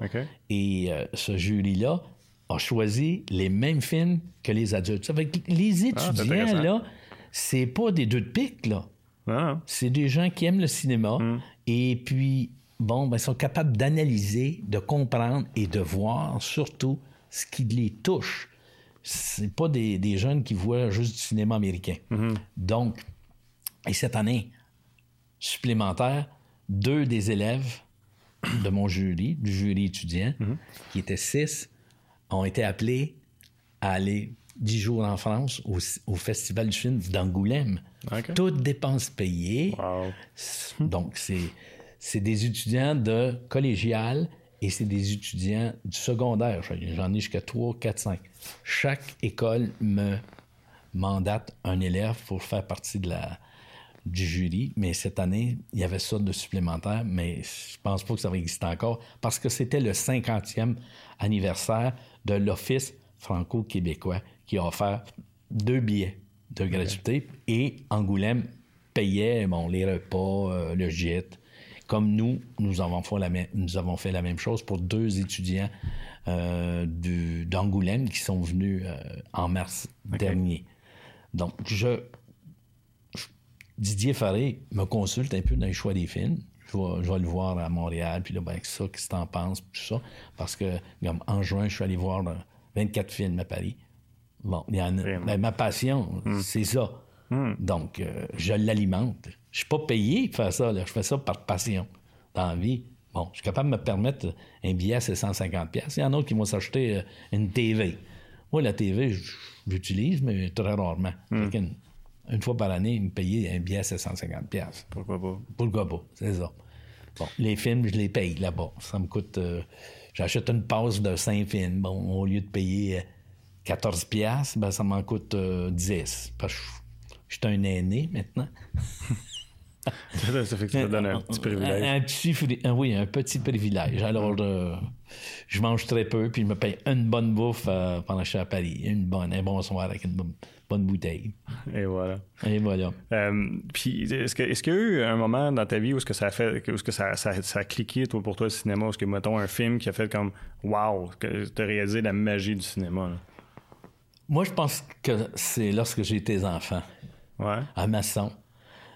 Et euh, ce jury-là a choisi les mêmes films que les adultes. Ça fait que les Ah, étudiants, intéressant. là, c'est pas des deux de pique, là. Ah, C'est des gens qui aiment le cinéma Mm. et puis, bon, ben, ils sont capables d'analyser, de comprendre et de voir surtout ce qui les touche. C'est pas des, des jeunes qui voient juste du cinéma américain. Mm-hmm. Donc, et cette année supplémentaire, deux des élèves de mon jury, du jury étudiant, Mm-hmm. qui étaient six, ont été appelés à aller dix jours en France au, au Festival du film d'Angoulême. OK. Toutes dépenses payées. wow. Donc, c'est, c'est des étudiants de collégial et c'est des étudiants du secondaire. J'en ai jusqu'à 3, 4, 5. Chaque école me mandate un élève pour faire partie de la, du jury. Mais cette année, il y avait ça de supplémentaire, mais je pense pas que ça va exister encore parce que c'était le 50e anniversaire de l'Office franco-québécois qui a offert deux billets de gratuité et Angoulême payait bon, les repas, euh, le gîte. Comme nous, nous avons fait la, même- nous avons fait la même chose pour deux étudiants euh, d'Angoulême qui sont venus euh, en mars dernier. Donc, je, je- Didier Faré me consulte un peu dans les choix des films. Je vais, je vais le voir à Montréal, puis là, ben, ça, qu'est-ce que t'en penses, tout ça. Parce que, comme en juin, je suis allé voir euh, 24 films à Paris. Bon, il y en a. Ben, ma passion, c'est ça. Donc, euh, je l'alimente. Je suis pas payé pour faire ça. là. Je fais ça par passion dans la vie. Bon, je suis capable de me permettre un billet à 750 pièces. Il y en a qui vont s'acheter euh, une TV. Moi, la TV, je- j'utilise, mais très rarement. Une fois par année, me payer un billet à 750 pièces. Pourquoi pas? Pourquoi pas? C'est ça. Bon, les films, je les paye là-bas. Ça me coûte. euh, J'achète une passe de 5 films. Bon, au lieu de payer 14 piastres, ben, ça m'en coûte euh, 10. Parce que je suis un aîné maintenant. ça fait que ça te donne un petit privilège. Un, un petit, fri- ah oui, un petit privilège. Alors, euh, je mange très peu, puis je me paye une bonne bouffe euh, pendant que je suis à Paris. Une bonne, un bon soir avec une bonne, bouteille. Et voilà. Et voilà. Euh, puis, est-ce que- est-ce qu'il y a eu un moment dans ta vie où est-ce que ça a fait, où est-ce que ça, ça, ça a cliqué toi, pour toi le cinéma, où est-ce que mettons un film qui a fait comme wow, que tu as réalisé la magie du cinéma. là? Moi, je pense que c'est lorsque j'ai été enfant. Ouais. à Masson,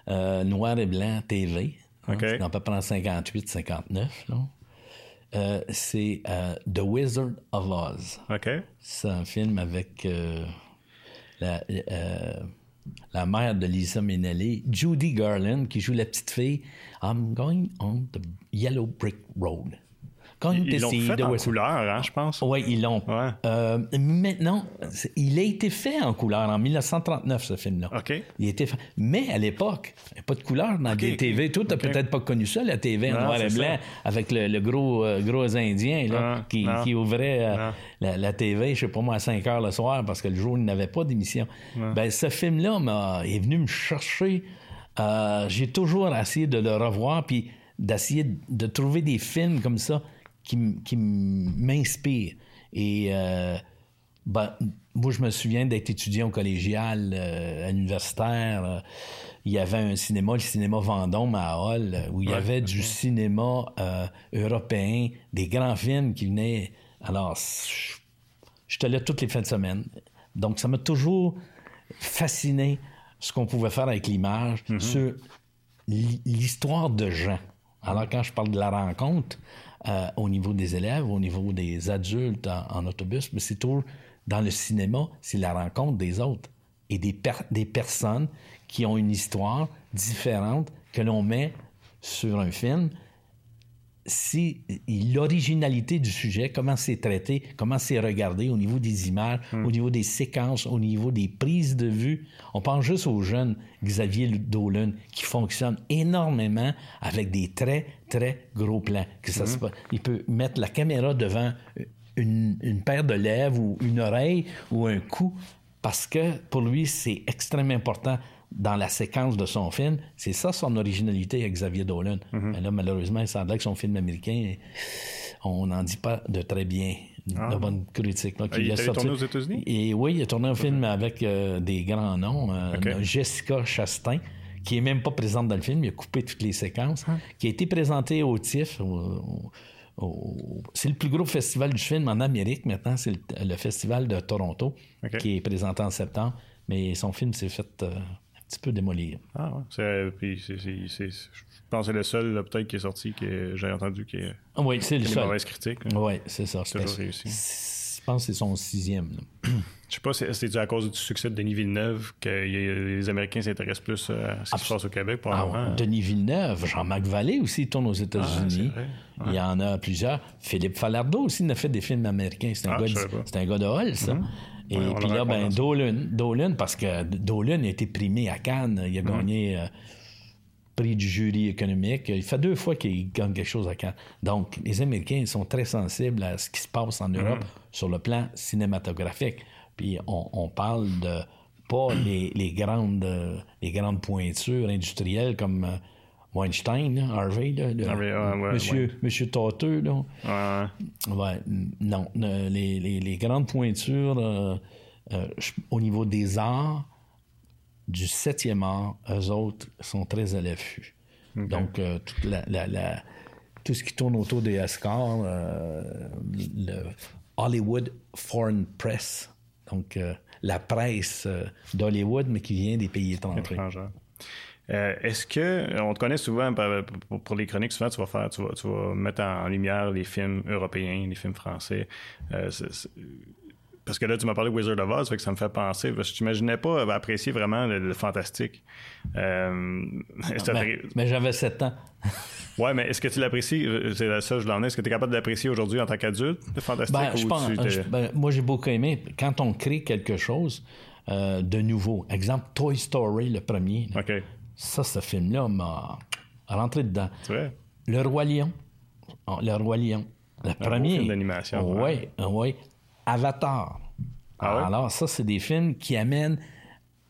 euh, noir et blanc TV. hein, OK. c'est à peu près en 58-59. là. Euh, c'est euh, The Wizard of Oz. Ok. C'est un film avec la, la mère de Lisa Minnelli, Judy Garland, qui joue la petite fille. I'm going on the yellow brick road. Ils l'ont fait the en couleur, hein, je pense. oui, ils l'ont. Ouais. Euh, maintenant, il a été fait en couleur en 1939, ce film-là. OK. Il fait- Mais à l'époque, il n'y a pas de couleur dans les. TV. Toi, tu peut-être pas connu ça, la TV en noir et blanc, ça. avec le, le gros, euh, gros Indien là, Non, qui, non. qui ouvrait euh, la, la TV, je sais pas moi, à 5 heures le soir, parce que le jour, il n'avait pas d'émission. Ben, ce film-là m'a- est venu me chercher. J'ai toujours essayé de le revoir, puis d'essayer de- de trouver des films comme ça qui, m- qui m- m'inspirent. Et euh, ben, moi, je me souviens d'être étudiant au collégial, euh, à l'universitaire. euh, il y avait un cinéma, le cinéma Vendôme à Hall, où il y avait du cinéma euh, européen, des grands films qui venaient. Alors, je- j'étais là toutes les fins de semaine. Donc, ça m'a toujours fasciné ce qu'on pouvait faire avec l'image sur l- l'histoire de gens. Alors, quand je parle de la rencontre, euh, au niveau des élèves, au niveau des adultes en, autobus, mais c'est toujours dans le cinéma, c'est la rencontre des autres et des, des personnes qui ont une histoire différente que l'on met sur un film, si l'originalité du sujet, comment c'est traité, comment c'est regardé au niveau des images, Hmm. au niveau des séquences, au niveau des prises de vue. On pense juste au jeune Xavier Dolan qui fonctionne énormément avec des très, très gros plans. Que ça se Hmm. il peut mettre la caméra devant une, une paire de lèvres ou une oreille ou un cou parce que pour lui, c'est extrêmement important dans la séquence de son film. C'est ça son originalité avec Xavier Dolan. Mais là, malheureusement, il semblait que son film américain, on n'en dit pas de très bien, de bonnes critiques. Donc, Ah, il sorti- tourner aux États-Unis? Et oui, il a tourné un film avec euh, des grands noms. euh. Jessica Chastain, qui est même pas présente dans le film, il a coupé toutes les séquences, qui a été présenté au TIFF, au- au- au- c'est le plus gros festival du film en Amérique maintenant, c'est le, le festival de Toronto, qui est présenté en septembre, mais son film s'est fait euh, un petit peu démolir. Ah ouais. C'est, puis c'est, c'est- c'est- je pense que c'est le seul, peut-être, qui est sorti, que j'ai entendu, qui est Ah Oui, c'est le seul. mauvaises critiques. là. Oui, c'est ça. Toujours C'était- réussi. Je pense que c'est son sixième. là. Je sais pas si c'est dû à cause du succès de Denis Villeneuve que les Américains s'intéressent plus euh, à ce qui se passe au Québec pour Ah, moment. Denis Villeneuve, Jean-Marc Vallée aussi il tourne aux États-Unis. Ah, c'est. Il y en a plusieurs. Philippe Falardeau aussi il a fait des films américains. C'est un, Ah, gars de- c'est un gars de Hall, ça. Et Ouais, puis là, ben. Dolan, Dolan, parce que Dolan a été primé à Cannes. Il a gagné euh, prix du jury économique. Il fait deux fois qu'il gagne quelque chose à Cannes. Donc, les Américains ils sont très sensibles à ce qui se passe en Europe sur le plan cinématographique. Puis on, on parle de pas les, les grandes, euh, les grandes pointures industrielles comme euh, Weinstein, Harvey, là, le- Harvey, ouais, ouais, monsieur, monsieur là. Ouais. N- non. Euh, les, les- les grandes pointures euh, euh, au niveau des arts, du septième art, eux autres sont très à l'affût. Donc, euh, toute la- la- la- tout ce qui tourne autour des Oscars, euh, le Hollywood Foreign Press, donc la presse d'Hollywood, mais qui vient des pays étrangers. étrangère. Euh, Est-ce que on te connaît souvent pour, pour les chroniques souvent tu vas faire tu vas, tu vas mettre en lumière les films européens les films français Euh, parce que là tu m'as parlé de Wizard of Oz fait que ça me fait penser parce que je t'imaginais pas apprécier vraiment le, le fantastique Euh, Ben, mais j'avais sept ans. ouais mais est-ce que tu l'apprécies Euh, c'est seule je l'en ai est-ce que tu es capable d'apprécier aujourd'hui en tant qu'adulte le fantastique Ben, je pense, je- ben, moi, j'ai beaucoup aimé quand on crée quelque chose euh, de nouveau. Exemple, Toy Story, le premier. là. Ça, ce film-là m'a rentré dedans. vrai? Le Roi Lion. Oh, le Roi Lion. Le beau premier. film d'animation, Oui, oui. Avatar. Ah ouais? Alors, ça, c'est des films qui amènent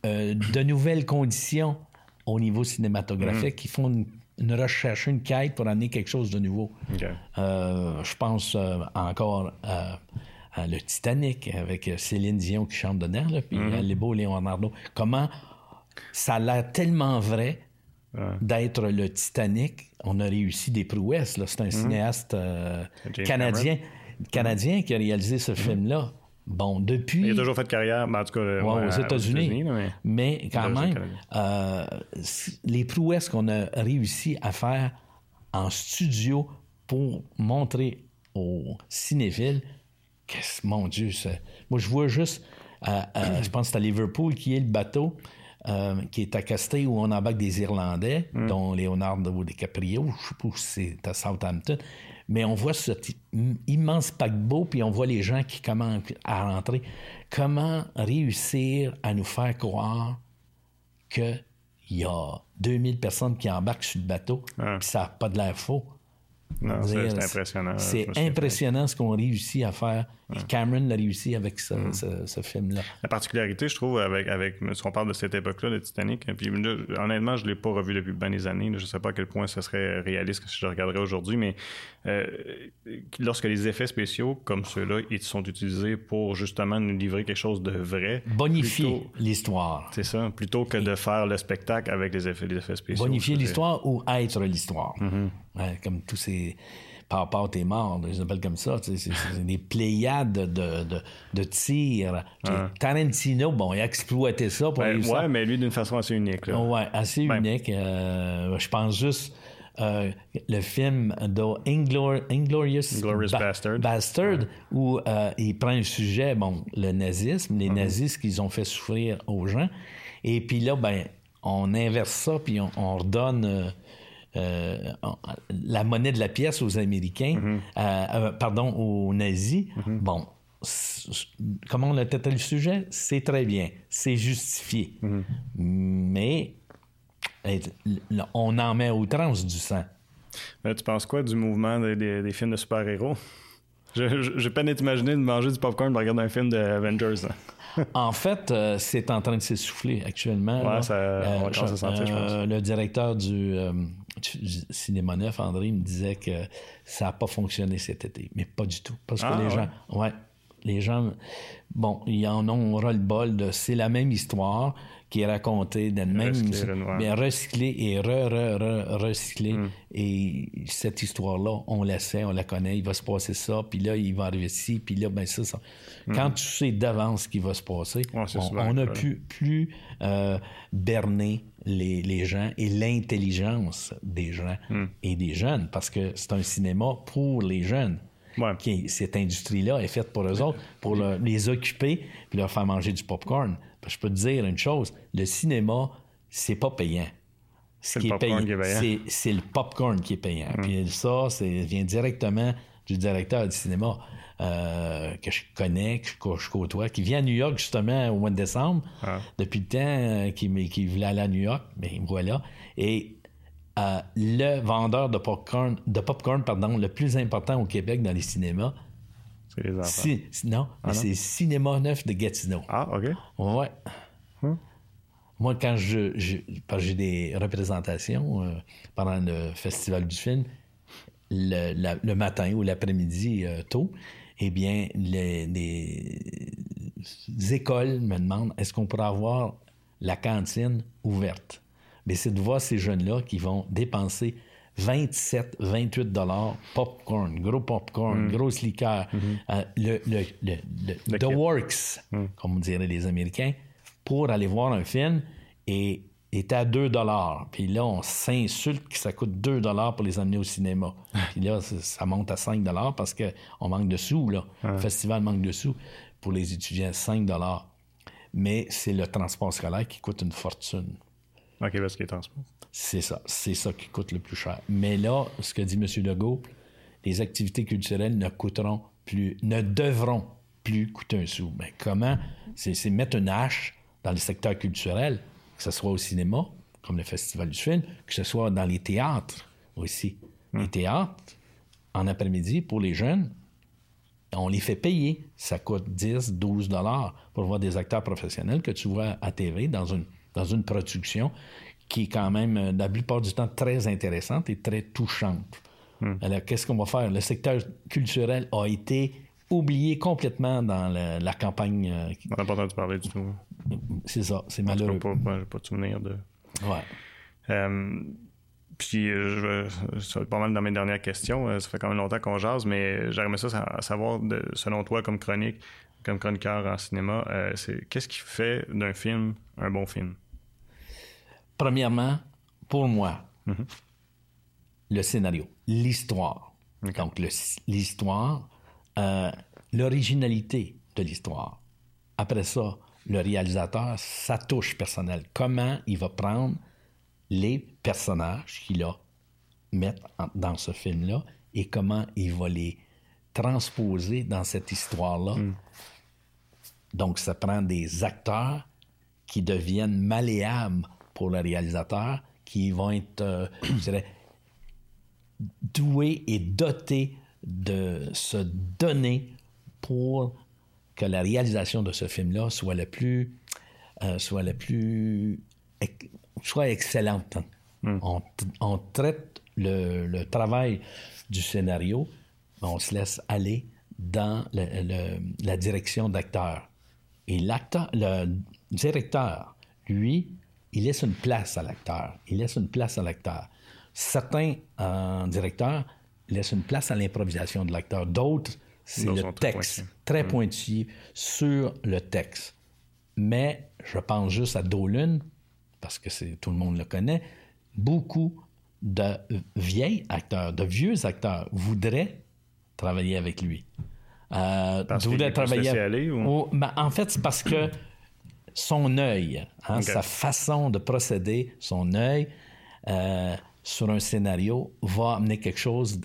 euh, de nouvelles conditions au niveau cinématographique, qui font une, une recherche, une quête pour amener quelque chose de nouveau. Euh, je pense euh, encore à, le Titanic avec Céline Dion qui chante dedans, là, puis Mhm. euh, les beaux Leonardo. Comment ça a l'air tellement vrai d'être le Titanic. On a réussi des prouesses. C'est un cinéaste euh, Mhm. Canadien, canadien qui a réalisé ce film-là. Bon, depuis. il a toujours fait carrière mais en tout cas Ouais, ouais, aux États-Unis. mais- mais quand même, euh, les prouesses qu'on a réussi à faire en studio pour montrer aux cinéphiles mon Dieu, c'est- moi je vois juste, euh, euh, je pense que c'est à Liverpool qui est le bateau. Euh, qui est accosté où on embarque des Irlandais, Mm. dont Leonardo DiCaprio, je sais pas si c'est à Southampton, mais on voit cet im- immense paquebot, puis on voit les gens qui commencent à rentrer. Comment réussir à nous faire croire qu'il y a 2000 personnes qui embarquent sur le bateau, Ah. puis ça n'a pas de l'air faux? Non, c'est impressionnant. C'est impressionnant ce qu'on réussit à faire. Et Cameron l'a réussi avec ce, ce- ce film-là. La particularité, je trouve, avec, avec si on parle de cette époque-là, de Titanic, puis là, honnêtement, je ne l'ai pas revu depuis bien des années. là. je ne sais pas à quel point ce serait réaliste que si je le regarderais aujourd'hui, mais euh, lorsque les effets spéciaux comme ceux-là ils sont utilisés pour justement nous livrer quelque chose de vrai, Bonifier l'histoire. c'est ça, plutôt que de faire le spectacle avec les effets, les effets spéciaux. Bonifier l'histoire ou être l'histoire. Mm-hmm. Ouais, comme tous ces Papa t'es mort, je les appelle comme ça. C'est des pléiades de, de, de tirs. Tarantino, bon, il a exploité ça pour Ben, réussir. ouais, mais lui d'une façon assez unique. là. Ouais, assez Ben- unique. Euh, je pense juste euh, le film de Inglor- Inglorious Inglorious Bastard. Bastard, où euh, il prend un sujet, bon, le nazisme, Mm-hmm. les nazis, ce qu'ils ont fait souffrir aux gens. Et puis là, ben, on inverse ça, puis on, on redonne euh, la monnaie de la pièce aux Américains, mm-hmm. pardon, aux nazis. Mm-hmm. Bon, comment on a traité le sujet? C'est très bien, c'est justifié. Mm-hmm. Mais on en met outrance du sang. Mais tu penses quoi du mouvement des, films de super-héros? J'ai peine à t'imaginer de manger du popcorn pour regarder un film d'Avengers. en fait, euh, c'est en train de s'essouffler actuellement. Ouais, ça, on va euh, sentir, je pense. Euh, le directeur du, Cinéma Neuf, André, me disait que ça n'a pas fonctionné cet été. Mais pas du tout. Parce que ah, les gens. Ouais. Les gens, bon, ils en ont ras-le-bol de c'est la même histoire qui est raconté le même mais recyclé et re, re, re, recyclé hmm. et cette histoire là on la sait on la connaît il va se passer ça puis là il va arriver ci puis là ben ça, ça. Hmm. quand tu sais d'avance ce qui va se passer on n'a plus plus euh, berné les, les, gens et l'intelligence des gens hmm. et des jeunes parce que c'est un cinéma pour les jeunes Qui, cette industrie-là est faite pour eux autres, pour les occuper puis leur faire manger du popcorn je peux te dire une chose, le cinéma, c'est pas payant. C'est le popcorn qui est payant. C'est le popcorn qui est payant. Mm. Puis ça, ça vient directement du directeur du cinéma euh, que je connais, que je, côtoie, qui vient à New York justement au mois de décembre, ah. depuis le temps euh, qu'il voulait aller à New York, mais voilà. Et euh, le vendeur de popcorn, de popcorn pardon, le plus important au Québec dans les cinémas, non, ah, c'est Cinéma Neuf de Gatineau. Ah, OK. Ouais. Hum. Moi, quand je, j'ai des représentations euh, pendant le festival du film, le, matin ou l'après-midi euh, tôt, eh bien, les, les, écoles me demandent est-ce qu'on pourrait avoir la cantine ouverte? Mais c'est de voir ces jeunes-là qui vont dépenser 27, 28 dollars, popcorn, gros popcorn, mm. grosse liqueur. Mm-hmm. Euh, le, le, le, The Works, mm. comme on dirait les Américains, pour aller voir un film et est à 2 dollars. Puis là, on s'insulte que ça coûte 2 dollars pour les amener au cinéma. Puis là, ça monte à 5 dollars parce qu'on manque de sous, là. Le festival manque de sous. Pour les étudiants, 5 dollars. Mais c'est le transport scolaire qui coûte une fortune. OK, parce qu'il est. C'est ça. C'est ça qui coûte le plus cher. Mais là, ce que dit M. Legault, les activités culturelles ne coûteront plus, ne devront plus coûter un sou. Mais comment? C'est mettre une hache dans le secteur culturel, que ce soit au cinéma, comme le Festival du film, que ce soit dans les théâtres aussi. Les hmm. théâtres, en après-midi, pour les jeunes, on les fait payer. Ça coûte 10, 12 dollars pour voir des acteurs professionnels que tu vois à TV dans une, dans une production qui est quand même, euh, la plupart du temps, très intéressante et très touchante. Hmm. Alors, qu'est-ce qu'on va faire? Le secteur culturel a été oublié complètement dans la, campagne. Euh, on n'a pas entendu parler du tout. C'est ça, c'est malheureux. Je n'ai pas, pas, de souvenir de. Ouais. Euh, puis, je, être pas mal dans mes dernières questions. Ça fait quand même longtemps qu'on jase, mais j'aimerais ça savoir, selon toi, comme chronique, comme chroniqueur en cinéma, c'est qu'est-ce qui fait d'un film un bon film? Premièrement, pour moi, mhm. le scénario, l'histoire. Donc, l'histoire, euh, l'originalité de l'histoire. Après ça, le réalisateur, sa touche personnelle. Comment il va prendre les personnages qu'il a mettre dans ce film-là et comment il va les transposer dans cette histoire-là. Mm. Donc, ça prend des acteurs qui deviennent malléables pour le réalisateur qui vont être, euh, je dirais, doués et dotés de se donner pour que la réalisation de ce film-là soit le plus, euh, soit le plus, soit excellente. Hmm. On, traite le, travail du scénario, on se laisse aller dans la direction d'acteur. Et l'acteur, le directeur, lui, il laisse une place à l'acteur. Il laisse une place à l'acteur. Certains euh, directeurs laissent une place à l'improvisation de l'acteur. D'autres, c'est le texte, très mm. pointillé sur le texte. Mais je pense juste à Dolan, parce que c'est, tout le monde le connaît. Beaucoup de vieils acteurs, de vieux acteurs voudraient travailler avec lui. Euh, parce travailler. Aller, ou... Ben, en fait, c'est parce que son œil, hein, sa façon de procéder, son œil, euh, sur un scénario va amener quelque chose,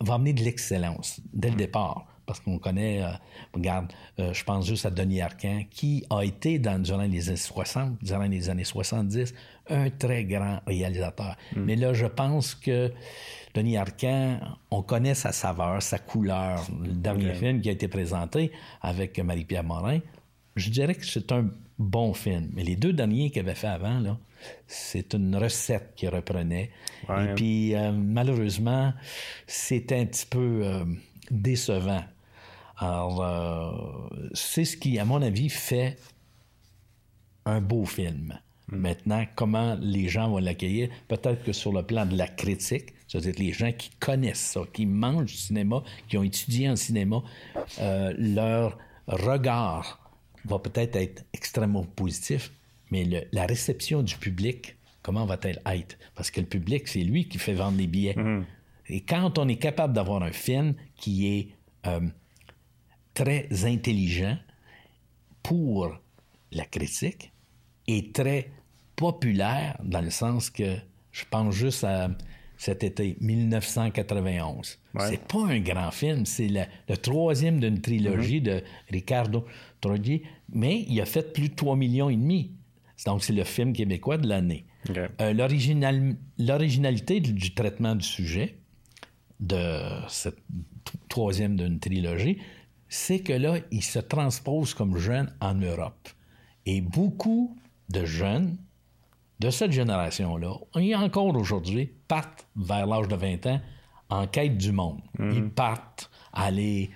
va amener de l'excellence dès le départ. Parce qu'on connaît, euh, regarde, euh, je pense juste à Denis Arcand, qui a été dans, durant les années 60, durant les années 70, un très grand réalisateur. Mais là, je pense que Denis Arcand, on connaît sa saveur, sa couleur. Le dernier film qui a été présenté avec Marie-Pierre Morin, je dirais que c'est un bon film. Mais les deux derniers qu'il avait fait avant, là, c'est une recette qu'il reprenait. Et puis, euh, malheureusement, c'était un petit peu euh, décevant. Alors, euh, c'est ce qui, à mon avis, fait un beau film. Hmm. Maintenant, comment les gens vont l'accueillir, peut-être que sur le plan de la critique, c'est-à-dire les gens qui connaissent ça, qui mangent du cinéma, qui ont étudié en cinéma, leur regard va peut-être être extrêmement positif, mais la réception du public, comment va-t-elle être? Parce que le public, c'est lui qui fait vendre les billets. Mhm. Et quand on est capable d'avoir un film qui est euh, très intelligent pour la critique et très populaire dans le sens que je pense juste à cet été 1991. C'est pas un grand film, c'est le, troisième d'une trilogie mhm. de Ricardo Trogi, mais il a fait plus de 3 millions et demi. Donc, c'est le film québécois de l'année. Euh, l'originalité du traitement du sujet de cette troisième d'une trilogie, c'est que là, il se transpose comme jeune en Europe. Et beaucoup de jeunes de cette génération-là, et encore aujourd'hui, partent vers l'âge de 20 ans en quête du monde. Mhm. Ils partent aller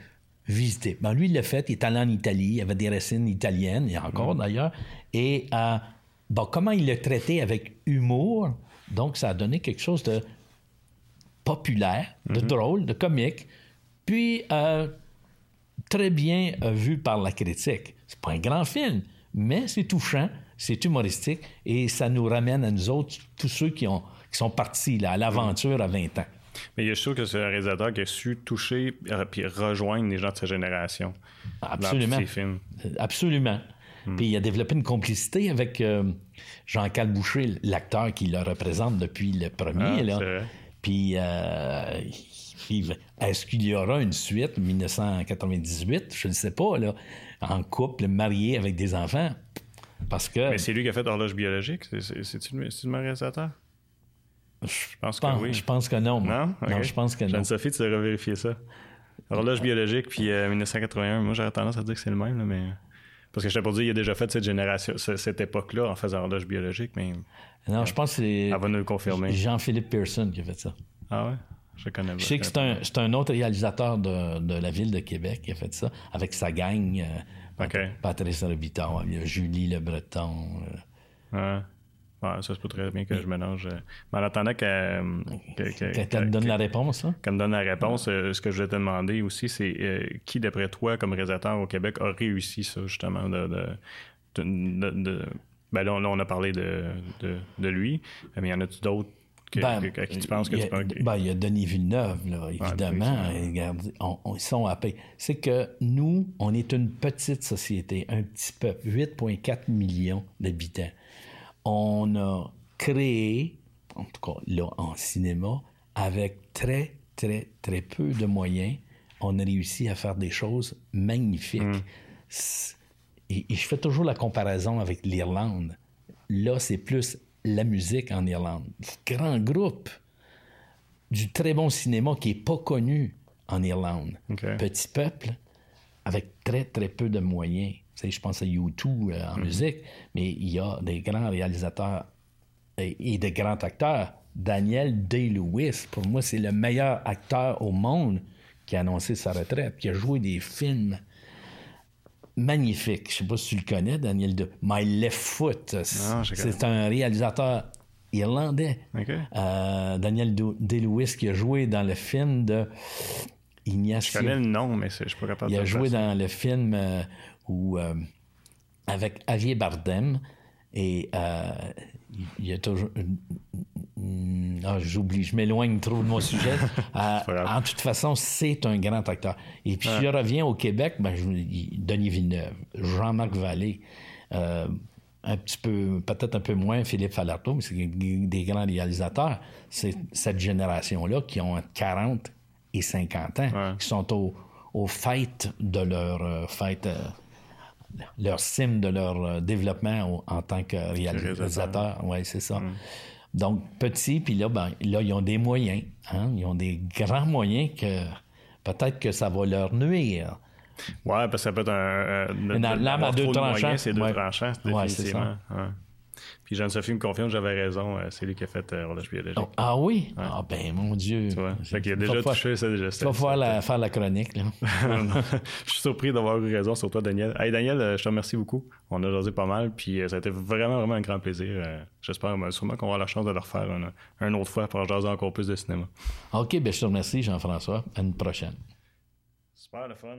visiter. Ben, lui, il l'a fait, il est allé en Italie, il avait des racines italiennes, et encore mhm. d'ailleurs, et euh, bon, comment il l'a traité avec humour, donc ça a donné quelque chose de populaire, de mhm. drôle, de comique, puis euh, très bien euh, vu par la critique. C'est pas un grand film, mais c'est touchant, c'est humoristique, et ça nous ramène à nous autres, tous ceux qui, ont, qui sont partis là, à l'aventure à 20 ans. Mais je trouve que c'est un réalisateur qui a su toucher et rejoindre les gens de sa génération. Absolument. Dans ses films. Absolument. Hmm. Puis il a développé une complicité avec euh, Jean-Claude Boucher, l'acteur qui le représente depuis le premier. Ah, là. Puis, euh, est-ce qu'il y aura une suite 1998? Je ne sais pas, là, en couple, marié avec des enfants? Parce que. Mais c'est lui qui a fait Horloge biologique? C'est-tu le réalisateur? Je pense que oui. Je pense que non. Non? je pense que non. Jeanne-Sophie, tu devrais vérifier ça. Horloge biologique, puis 1981. Euh, moi, j'aurais tendance à dire que c'est le même, mais. Parce que je t'ai pas dit, il a déjà fait cette génération, cette époque-là en faisant horloge biologique, mais. Non, je pense que c'est. Elle va nous le confirmer. Jean-Philippe Pearson qui a fait ça. Ah ouais? Je connais. Je sais que c'est un, un, autre réalisateur de, de, la ville de Québec qui a fait ça, avec sa gang. Euh, Patrice Robitaille, il y a Julie Le Breton. Euh. Ouais. Ouais, ça se peut très bien que je mélange. Euh, mais en attendant qu'elle me donne la réponse, hein? Qu'elle me donne la réponse, euh, ce que je voulais te demander aussi, c'est euh, qui, d'après toi, comme réalisateur au Québec, a réussi ça, justement, de. de, ben là, on, a parlé de, de, lui, mais y en a-tu d'autres ben, à qui tu penses que tu peux... Ben, il y a Denis Villeneuve, là, évidemment. ils sont à paix. C'est que nous, on est une petite société, un petit peuple, 8,4 millions d'habitants on a créé, en tout cas là en cinéma, avec très, très, très peu de moyens, on a réussi à faire des choses magnifiques. Mm. Et, je fais toujours la comparaison avec l'Irlande. Là, c'est plus la musique en Irlande. Grand groupe du très bon cinéma qui n'est pas connu en Irlande. Petit peuple avec très, très peu de moyens je pense à YouTube euh, en mhm. musique, mais il y a des grands réalisateurs et, des grands acteurs. Daniel Day-Lewis, pour moi, c'est le meilleur acteur au monde qui a annoncé sa retraite, qui a joué des films magnifiques. Je sais pas si tu le connais, Daniel de My Left Foot. C'est un réalisateur irlandais. Euh, Daniel Day-Lewis qui a joué dans le film de Ignacio. Je connais le nom, mais je suis pas capable de Il a joué dans le film euh, où, euh, avec Javier Bardem, et il y a toujours. Ah, j'oublie, je m'éloigne trop de mon sujet. Euh, en toute façon, c'est un grand acteur. Et puis, je reviens au Québec, ben, je, Denis Villeneuve, Jean-Marc Vallée, un un petit peu, peut-être un peu moins Philippe Falardeau, mais c'est des grands réalisateurs. C'est cette génération-là qui ont 40 et 50 ans, qui sont au, au fait de leur euh, fête, euh, leur sim de leur euh, développement en tant que réalisateur. Oui, c'est ça. Mm. Donc, petit, puis là, ben, là, ils ont des moyens. Hein? Ils ont des grands moyens que peut-être que ça va leur nuire. Ouais, parce que ça peut être un. Une lame à deux tranchants. C'est deux tranchants, ouais, c'est ça. Puis Jeanne-Sophie me confirme, j'avais raison. Euh, c'est lui qui a fait euh, Relâche biologique. Oh, ah oui? Ah ben, mon Dieu. Tu vois? Fait qu'il a déjà touché, ça déjà. Tu vas pouvoir la, faire la chronique, là. je suis surpris d'avoir eu raison sur toi, Daniel. Hey, Daniel, euh, je te remercie beaucoup. On a jasé pas mal, puis ça a été vraiment, vraiment un grand plaisir. J'espère sûrement qu'on aura la chance de le refaire une, autre fois pour jaser encore plus de cinéma. OK, ben je te remercie, Jean-François. À une prochaine. Super, le fun.